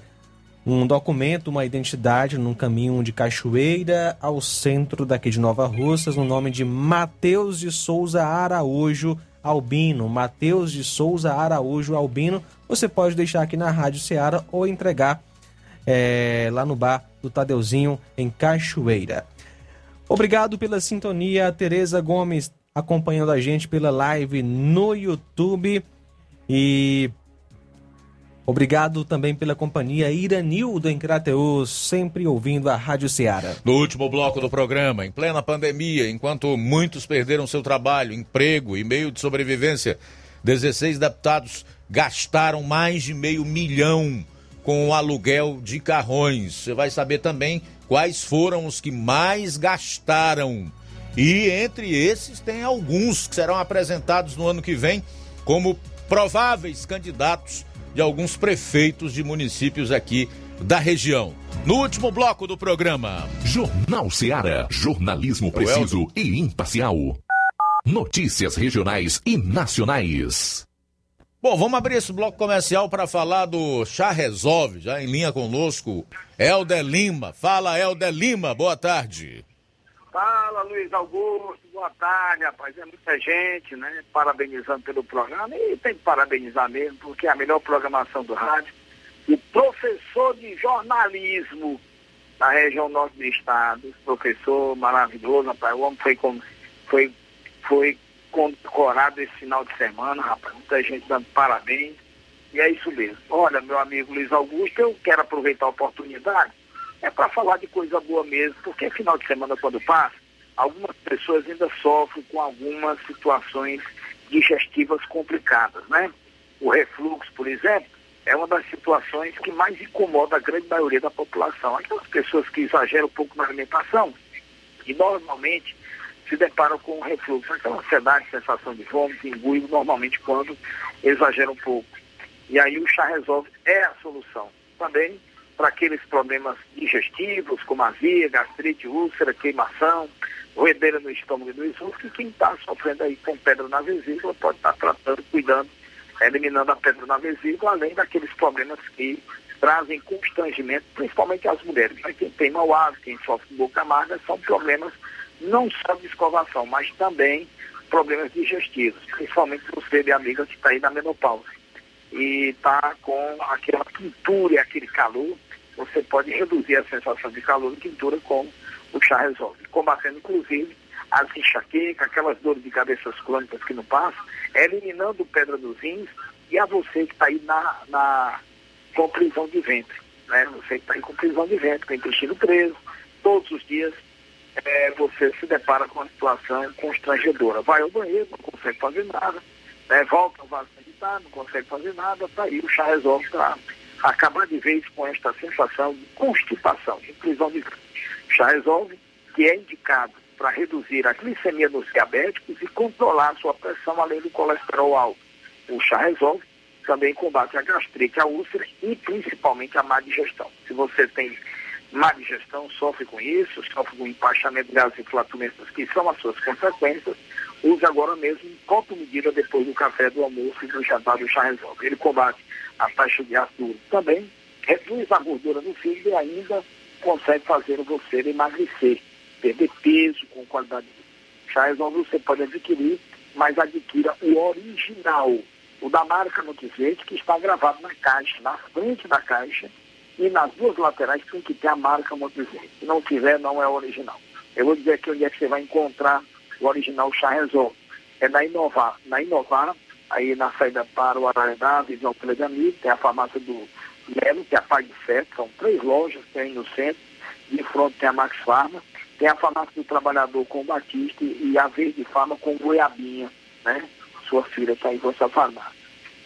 um documento, uma identidade no caminho de Cachoeira ao centro daqui de Nova Russas, no nome de Mateus de Souza Araújo Albino. Mateus de Souza Araújo Albino. Você pode deixar aqui na Rádio Ceará ou entregar é, lá no bar do Tadeuzinho, em Cachoeira. Obrigado pela sintonia, Tereza Gomes acompanhando a gente pela live no YouTube. E Obrigado também pela companhia Iranildo em Crateus, sempre ouvindo a Rádio Ceará. No último bloco do programa, em plena pandemia, enquanto muitos perderam seu trabalho, emprego e meio de sobrevivência, 16 deputados gastaram mais de meio milhão com o aluguel de carrões. Você vai saber também quais foram os que mais gastaram. E entre esses tem alguns que serão apresentados no ano que vem como prováveis candidatos de alguns prefeitos de municípios aqui da região. No último bloco do programa. Jornal Seara. Jornalismo preciso e imparcial. Notícias regionais e nacionais. Bom, vamos abrir esse bloco comercial para falar do Chá Resolve, já em linha conosco, Helder Lima. Fala, Helder Lima, boa tarde. Fala, Luiz Augusto, boa tarde, rapaz. É muita gente, né? Parabenizando pelo programa. E tem que parabenizar mesmo, porque é a melhor programação do rádio. O professor de jornalismo da região norte do estado, professor maravilhoso, rapaz. O homem foi, com, foi, foi condecorado esse final de semana, rapaz. Muita gente dando parabéns. E é isso mesmo. Olha, meu amigo Luiz Augusto, eu quero aproveitar a oportunidade é para falar de coisa boa mesmo, porque final de semana quando passa, algumas pessoas ainda sofrem com algumas situações digestivas complicadas, né? O refluxo, por exemplo, é uma das situações que mais incomoda a grande maioria da população. Aquelas pessoas que exageram um pouco na alimentação e normalmente se deparam com o refluxo, aquela ansiedade, sensação de vômito, enguio, normalmente quando exageram um pouco. E aí o chá resolve é a solução. Também para aqueles problemas digestivos, como azia, gastrite, úlcera, queimação, roedeira no estômago e no esôfago, que quem está sofrendo aí com pedra na vesícula pode estar tá tratando, cuidando, eliminando a pedra na vesícula, além daqueles problemas que trazem constrangimento, principalmente as mulheres. Mas quem tem mau hálito, quem sofre boca amarga, são problemas não só de escovação, mas também problemas digestivos, principalmente você, minha amiga, que está aí na menopausa e está com aquela quintura e aquele calor, você pode reduzir a sensação de calor e quintura com o chá resolve, combatendo inclusive as enxaquecas, aquelas dores de cabeças crônicas que não passam, eliminando pedra dos rins e a você que está aí na, na, com prisão de ventre, né? Você que está aí com prisão de ventre, com intestino preso, todos os dias é, você se depara com uma situação constrangedora. Vai ao banheiro, não consegue fazer nada, né? volta ao vaso sanitário, não consegue fazer nada, tá aí o chá resolve para acabar de vez com esta sensação de constipação, de prisão de chá resolve, que é indicado para reduzir a glicemia dos diabéticos e controlar a sua pressão além do colesterol alto. O chá resolve também combate a gastrite, a úlcera e principalmente a má digestão. Se você tem má digestão, sofre com isso, sofre com empachamento e flatulentas, que são as suas consequências, use agora mesmo um copo medida depois do café, do almoço e do jantar do chá resolve. Ele combate a taxa de ácido também, reduz a gordura no fígado e ainda consegue fazer você emagrecer, perder peso com qualidade de vida. Chá resolve você pode adquirir, mas adquira o original, o da marca Nutrizete, que está gravado na caixa, na frente da caixa, e nas duas laterais tem que ter a marca Nutrizete. Se não tiver, não é original. Eu vou dizer aqui onde é que você vai encontrar o original Chá. É na Inovar. Na Inovar, aí na saída para o Ararendá, visão Amigo, tem a farmácia do Melo, que é a PagSet, são três lojas que tem no centro, de frente tem a Max Farma, tem a farmácia do Trabalhador com o Batista e a Verde Farma com Goiabinha, né? Sua filha está com essa farmácia.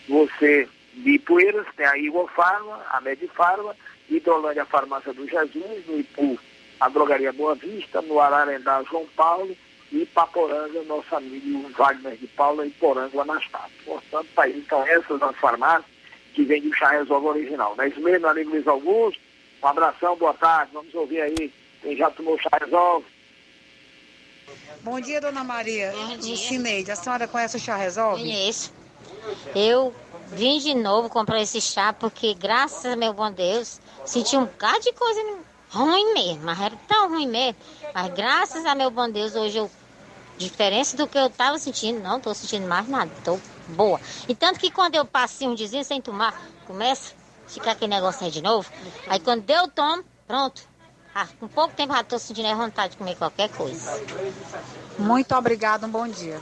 Você, de Poeiras, tem a Igor Farma, a Medifarma, Hidrolândia, a Farmácia do Jesus, no Ipu, a Drogaria Boa Vista, no Ararendá, João Paulo, e Paporanga, nosso amigo Wagner de Paula, e Poranga, Anastácio. Portanto, tá aí, então, essas as farmácias que vende o chá resolve original. Não é isso mesmo, meu amigo Luiz Augusto? Um abração, boa tarde, vamos ouvir aí quem já tomou chá resolve. Bom dia, dona Maria. Bom dia. Cineide, a senhora conhece o chá resolve? Conheço. Eu vim de novo comprar esse chá porque, graças a meu bom Deus, senti um bocado de coisa ruim mesmo, mas era tão ruim mesmo. Mas graças a meu bom Deus, hoje eu, diferença do que eu estava sentindo, não estou sentindo mais nada, estou boa. E tanto que quando eu passei um dizinho sem tomar, começa a ficar aquele negócio aí de novo. Aí quando eu tomo, pronto. Ah, com pouco tempo já estou sentindo a vontade de comer qualquer coisa. Muito obrigada, um bom dia.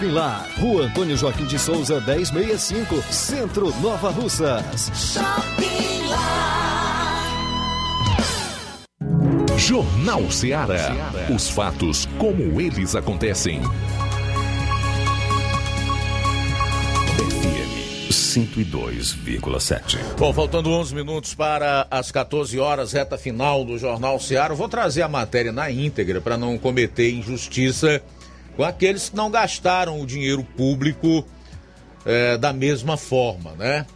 Shopping Lá, Rua Antônio Joaquim de Souza, 1065, Centro Nova Russas. Shopping Lar. Jornal Ceará. Os fatos como eles acontecem. FM 102,7. Bom, faltando 11 minutos para as 14 horas, reta final do Jornal Seara. Vou trazer a matéria na íntegra para não cometer injustiça com aqueles que não gastaram o dinheiro público é, da mesma forma, né?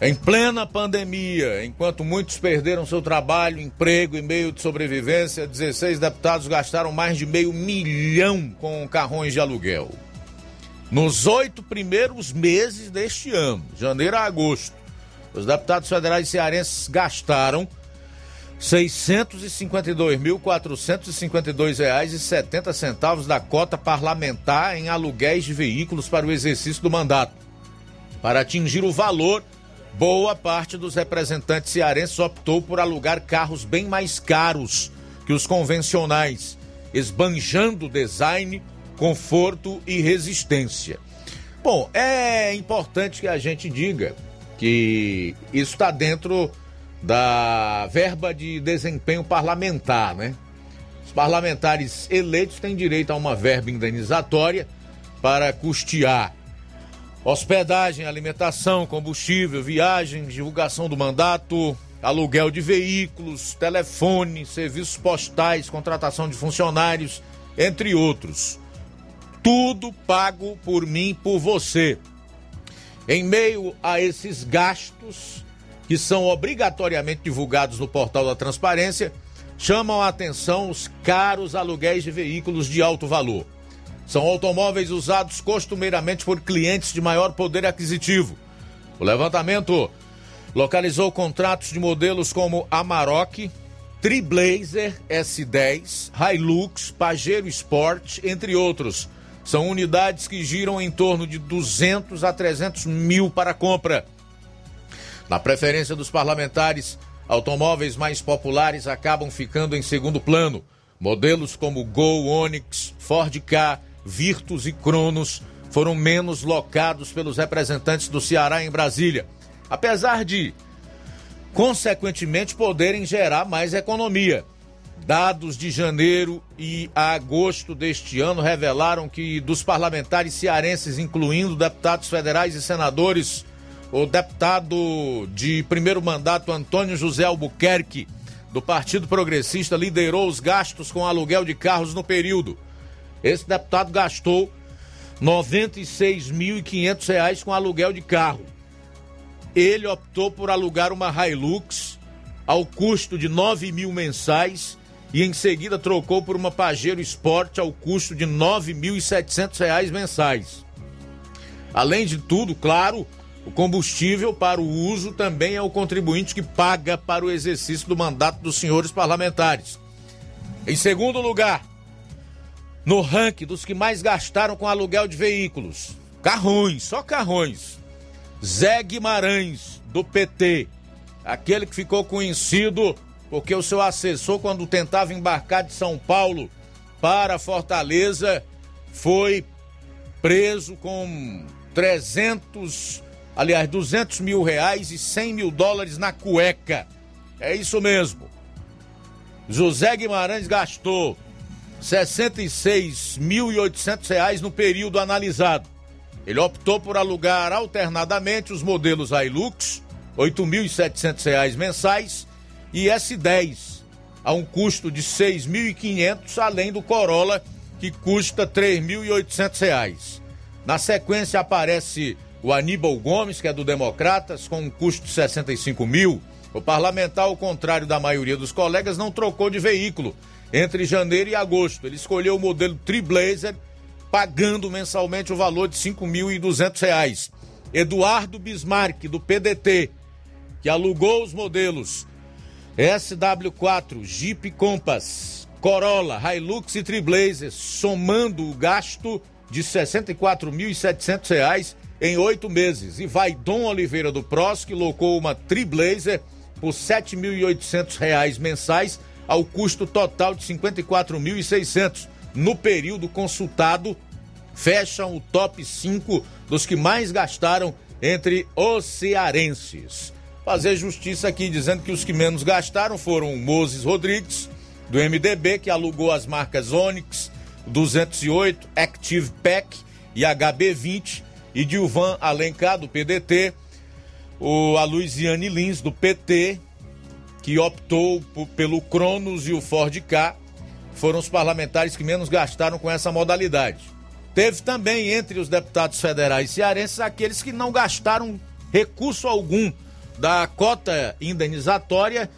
Em plena pandemia, enquanto muitos perderam seu trabalho, emprego e meio de sobrevivência, 16 deputados gastaram mais de meio milhão com carrões de aluguel. Nos oito primeiros meses deste ano, janeiro a agosto, os deputados federais cearenses gastaram R$ 652.452,70 da cota parlamentar em aluguéis de veículos para o exercício do mandato. Para atingir o valor, boa parte dos representantes cearenses optou por alugar carros bem mais caros que os convencionais, esbanjando design, conforto e resistência. Bom, é importante que a gente diga que isso está dentro da verba de desempenho parlamentar, né? Os parlamentares eleitos têm direito a uma verba indenizatória para custear hospedagem, alimentação, combustível, viagem, divulgação do mandato, aluguel de veículos, telefone, serviços postais, contratação de funcionários, entre outros tudo pago por mim, por você. Em meio a esses gastos, que são obrigatoriamente divulgados no portal da transparência, chamam a atenção os caros aluguéis de veículos de alto valor. São automóveis usados costumeiramente por clientes de maior poder aquisitivo. O levantamento localizou contratos de modelos como Amarok, Triblazer S10, Hilux, Pajero Sport, entre outros são unidades que giram em torno de 200 a 300 mil para compra. Na preferência dos parlamentares, automóveis mais populares acabam ficando em segundo plano. Modelos como Gol, Onix, Ford K, Virtus e Cronos foram menos locados pelos representantes do Ceará em Brasília, apesar de, consequentemente, poderem gerar mais economia. Dados de janeiro e agosto deste ano revelaram que dos parlamentares cearenses, incluindo deputados federais e senadores, o deputado de primeiro mandato Antônio José Albuquerque, do Partido Progressista, liderou os gastos com aluguel de carros no período. Esse deputado gastou R$ 96.500 com aluguel de carro. Ele optou por alugar uma Hilux ao custo de 9 mil mensais e em seguida trocou por uma Pajero Sport ao custo de R$ 9.700 mensais. Além de tudo, claro, o combustível para o uso também é o contribuinte que paga para o exercício do mandato dos senhores parlamentares. Em segundo lugar, no ranking dos que mais gastaram com aluguel de veículos, carrões, só carrões. Zé Guimarães, do PT, aquele que ficou conhecido porque o seu assessor, quando tentava embarcar de São Paulo para Fortaleza, foi preso com 300, aliás, 200 mil reais e 100 mil dólares na cueca. É isso mesmo. José Guimarães gastou 66.800 reais no período analisado. Ele optou por alugar alternadamente os modelos Hilux, 8.700 reais mensais, e S10 a um custo de 6.500, além do Corolla que custa 3.800 reais. Na sequência aparece o Aníbal Gomes, que é do Democratas, com um custo de 65 mil. O parlamentar, ao contrário da maioria dos colegas, não trocou de veículo entre janeiro e agosto. Ele escolheu o modelo Triblazer, pagando mensalmente o valor de R$ 5.200. Eduardo Bismarck, do PDT, que alugou os modelos SW4, Jeep Compass, Corolla, Hilux e Triblazer, somando o gasto de R$ 64.700 em oito meses. E vai Dom Oliveira do Pros, que locou uma Triblazer por R$ 7.800 mensais, ao custo total de R$ 54.600. No período consultado, fecham o top 5 dos que mais gastaram entre os cearenses fazer justiça aqui, dizendo que os que menos gastaram foram Moses Rodrigues, do MDB, que alugou as marcas Onix, 208, Active Pack e HB20, e Dilvan Alencar, do PDT, o, a Luiziane Lins, do PT, que optou pelo Cronos e o Ford K, foram os parlamentares que menos gastaram com essa modalidade. Teve também entre os deputados federais cearenses aqueles que não gastaram recurso algum da cota indenizatória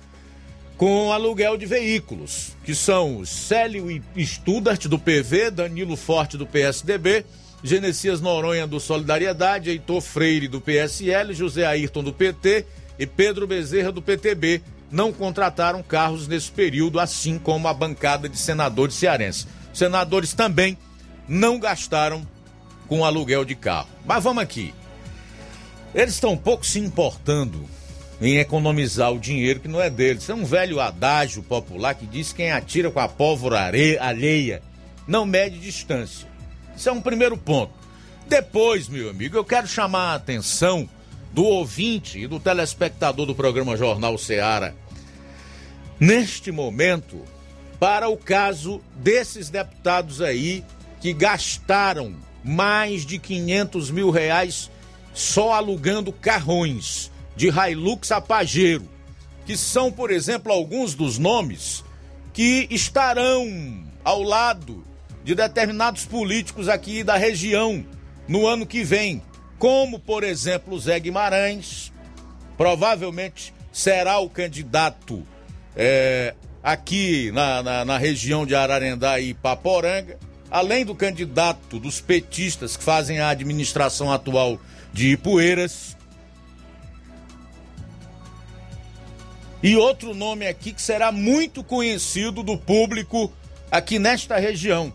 com aluguel de veículos, que são Célio Studart, do PV, Danilo Forte, do PSDB, Genesias Noronha, do Solidariedade, Heitor Freire, do PSL, José Ayrton, do PT e Pedro Bezerra, do PTB, não contrataram carros nesse período, assim como a bancada de senadores cearenses. Senadores também não gastaram com aluguel de carro. Mas vamos aqui. Eles estão pouco se importando em economizar o dinheiro que não é deles. É um velho adágio popular que diz que quem atira com a pólvora alheia não mede distância. Isso é um primeiro ponto. Depois, meu amigo, eu quero chamar a atenção do ouvinte e do telespectador do programa Jornal Seara neste momento para o caso desses deputados aí que gastaram mais de 500 mil reais só alugando carrões de Hilux a Pajero, que são, por exemplo, alguns dos nomes que estarão ao lado de determinados políticos aqui da região no ano que vem, como, por exemplo, Zé Guimarães, provavelmente será o candidato é, aqui na, na, na, região de Ararendá e Paporanga, além do candidato dos petistas que fazem a administração atual de Ipueiras. E outro nome aqui que será muito conhecido do público aqui nesta região,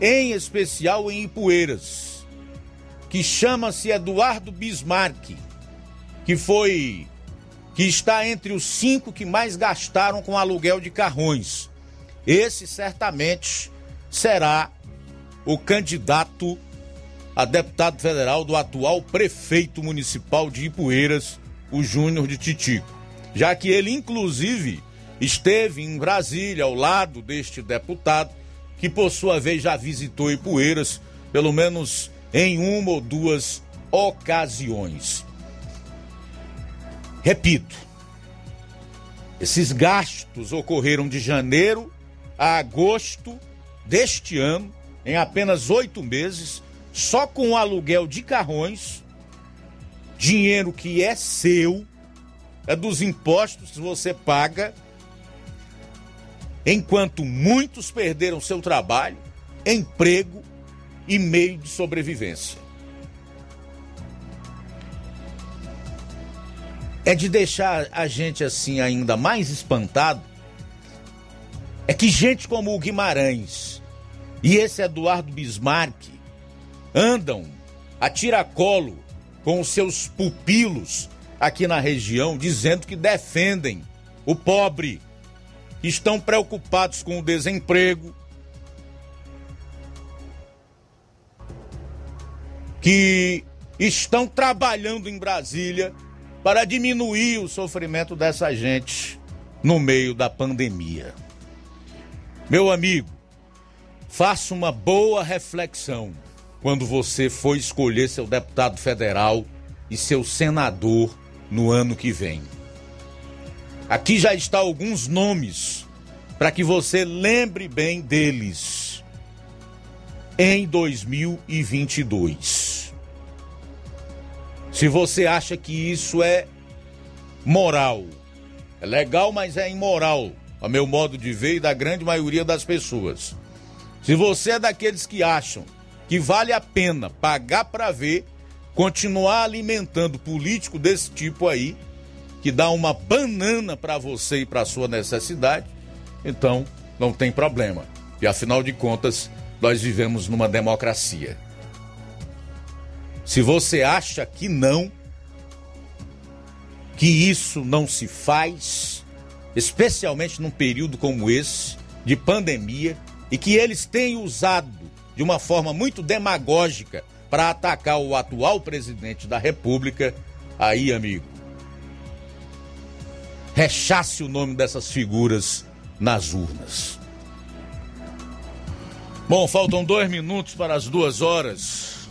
em especial em Ipueiras, que chama-se Eduardo Bismarck, que foi que está entre os cinco que mais gastaram com aluguel de carrões. Esse certamente será o candidato a deputado federal do atual prefeito municipal de Ipueiras, o Júnior de Titico, já que ele, inclusive, esteve em Brasília ao lado deste deputado, que por sua vez já visitou Ipueiras, pelo menos em uma ou duas ocasiões. Repito, esses gastos ocorreram de janeiro a agosto deste ano, em apenas oito meses, só com o aluguel de carrões, dinheiro que é seu, é dos impostos que você paga, enquanto muitos perderam seu trabalho, emprego e meio de sobrevivência. É de deixar a gente assim ainda mais espantado. É que gente como o Guimarães e esse Eduardo Bismarck andam a tiracolo com os seus pupilos aqui na região, dizendo que defendem o pobre, estão preocupados com o desemprego, que estão trabalhando em Brasília para diminuir o sofrimento dessa gente no meio da pandemia. Meu amigo, faça uma boa reflexão quando você for escolher seu deputado federal e seu senador no ano que vem. Aqui já está alguns nomes para que você lembre bem deles em 2022. Se você acha que isso é moral, é legal, mas é imoral, a meu modo de ver e da grande maioria das pessoas. Se você é daqueles que acham que vale a pena pagar para ver, continuar alimentando político desse tipo aí, que dá uma banana para você e para sua necessidade, então não tem problema. E afinal de contas, nós vivemos numa democracia. Se você acha que não, que isso não se faz, especialmente num período como esse de pandemia, e que eles têm usado de uma forma muito demagógica para atacar o atual presidente da República, aí, amigo, rechace o nome dessas figuras nas urnas. Bom, faltam dois minutos para as duas horas.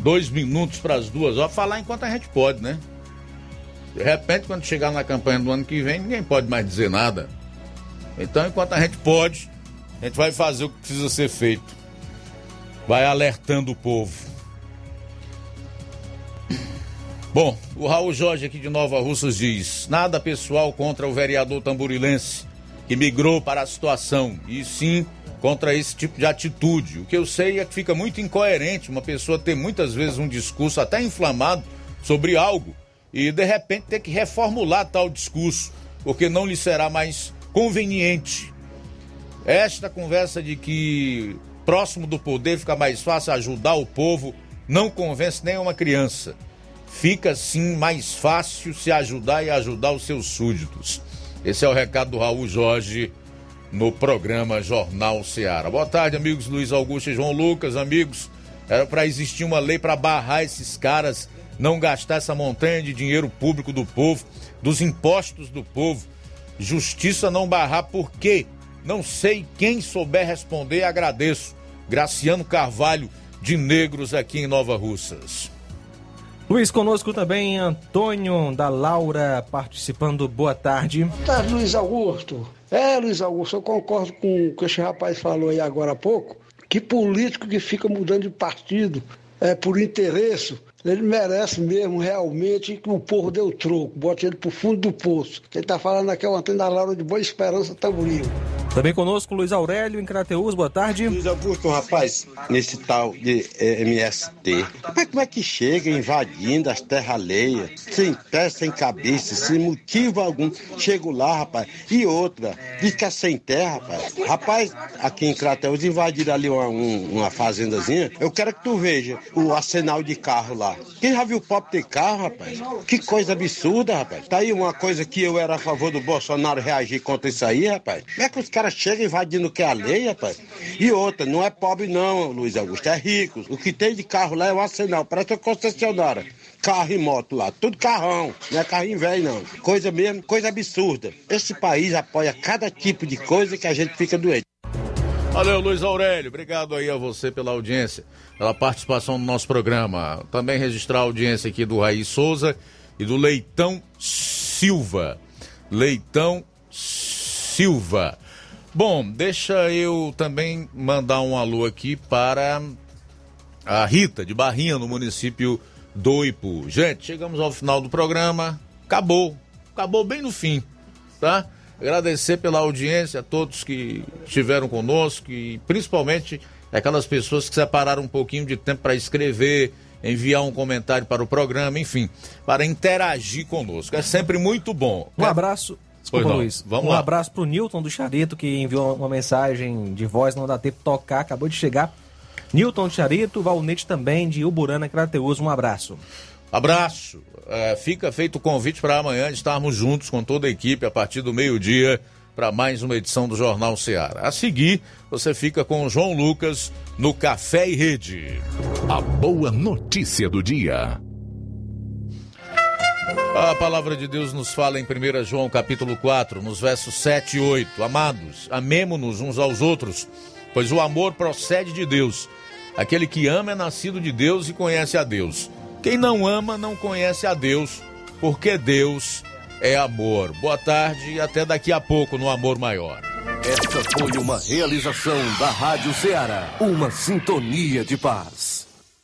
dois minutos para as duas horas, falar enquanto a gente pode, né? De repente, quando chegar na campanha do ano que vem, ninguém pode mais dizer nada. Então, enquanto a gente pode, a gente vai fazer o que precisa ser feito. Vai alertando o povo. Bom, o Raul Jorge aqui de Nova Russas diz: nada pessoal contra o vereador tamborilense que migrou para a situação, e sim contra esse tipo de atitude. O que eu sei é que fica muito incoerente uma pessoa ter muitas vezes um discurso até inflamado sobre algo e de repente ter que reformular tal discurso, porque não lhe será mais conveniente. Esta conversa de que próximo do poder fica mais fácil ajudar o povo não convence nem uma criança. Fica sim mais fácil se ajudar e ajudar os seus súditos. Esse é o recado do Raul Jorge no programa Jornal Seara. Boa tarde, amigos Luiz Augusto e João Lucas, amigos. Era para existir uma lei para barrar esses caras, não gastar essa montanha de dinheiro público do povo, dos impostos do povo. Justiça não barrar, por quê? Não sei quem souber responder, agradeço. Graciano Carvalho, de Negros, aqui em Nova Russas. Luiz, conosco também Antônio da Laura participando. Boa tarde. Boa tarde, Luiz Augusto. É, Luiz Augusto, eu concordo com o que esse rapaz falou aí agora há pouco, que político que fica mudando de partido é, por interesse, ele merece mesmo realmente que o povo dê o troco, bote ele pro fundo do poço. Quem tá falando aqui é o Antônio da Laura de Boa Esperança Tamboril. Também conosco Luiz Aurélio em Crateus, boa tarde. Luiz Augusto, rapaz, nesse tal de eh, MST, como é, como é que chega invadindo as terras alheias, sem pé, sem cabeça, sem motivo algum? Chego lá, rapaz, e outra, fica sem terra, rapaz. Rapaz, aqui em Crateus invadiram ali uma, um- uma fazendazinha, eu quero que tu veja o arsenal de carro lá. Quem já viu pop ter carro, rapaz? Que coisa absurda, rapaz. Tá aí uma coisa que eu era a favor do Bolsonaro reagir contra isso aí, rapaz. Como é que os caras chegam invadindo o que é a lei, rapaz? E outra, não é pobre não, Luiz Augusto, é rico. O que tem de carro lá é o arsenal, parece uma concessionária. Carro e moto lá, tudo carrão, não é carrinho velho não. Coisa mesmo, coisa absurda. Esse país apoia cada tipo de coisa que a gente fica doente. Valeu, Luiz Aurélio. Obrigado aí a você pela audiência, pela participação no nosso programa. Também registrar a audiência aqui do Raí Souza e do Leitão Silva. Leitão Silva. Bom, deixa eu também mandar um alô aqui para a Rita de Barrinha, no município do Ipu. Gente, chegamos ao final do programa. Acabou. Acabou bem no fim, tá? Agradecer pela audiência a todos que estiveram conosco e principalmente aquelas pessoas que separaram um pouquinho de tempo para escrever, enviar um comentário para o programa, enfim, para interagir conosco. É sempre muito bom. Um abraço. Pois Desculpa, não. Luiz. Vamos um lá. abraço pro Newton do Charito, que enviou uma mensagem de voz, não dá tempo de tocar, acabou de chegar. Newton do Charito, Valnete também, de Uburana, Crateus, um abraço. Abraço. É, fica feito o convite para amanhã estarmos juntos com toda a equipe a partir do meio-dia para mais uma edição do Jornal Ceará. A seguir, você fica com o João Lucas no Café e Rede. A boa notícia do dia. A palavra de Deus nos fala em 1 João capítulo 4, nos versos 7 e 8. Amados, amemo-nos uns aos outros, pois o amor procede de Deus. Aquele que ama é nascido de Deus e conhece a Deus. Quem não ama não conhece a Deus, porque Deus é amor. Boa tarde e até daqui a pouco no Amor Maior. Esta foi uma realização da Rádio Ceará, uma sintonia de paz.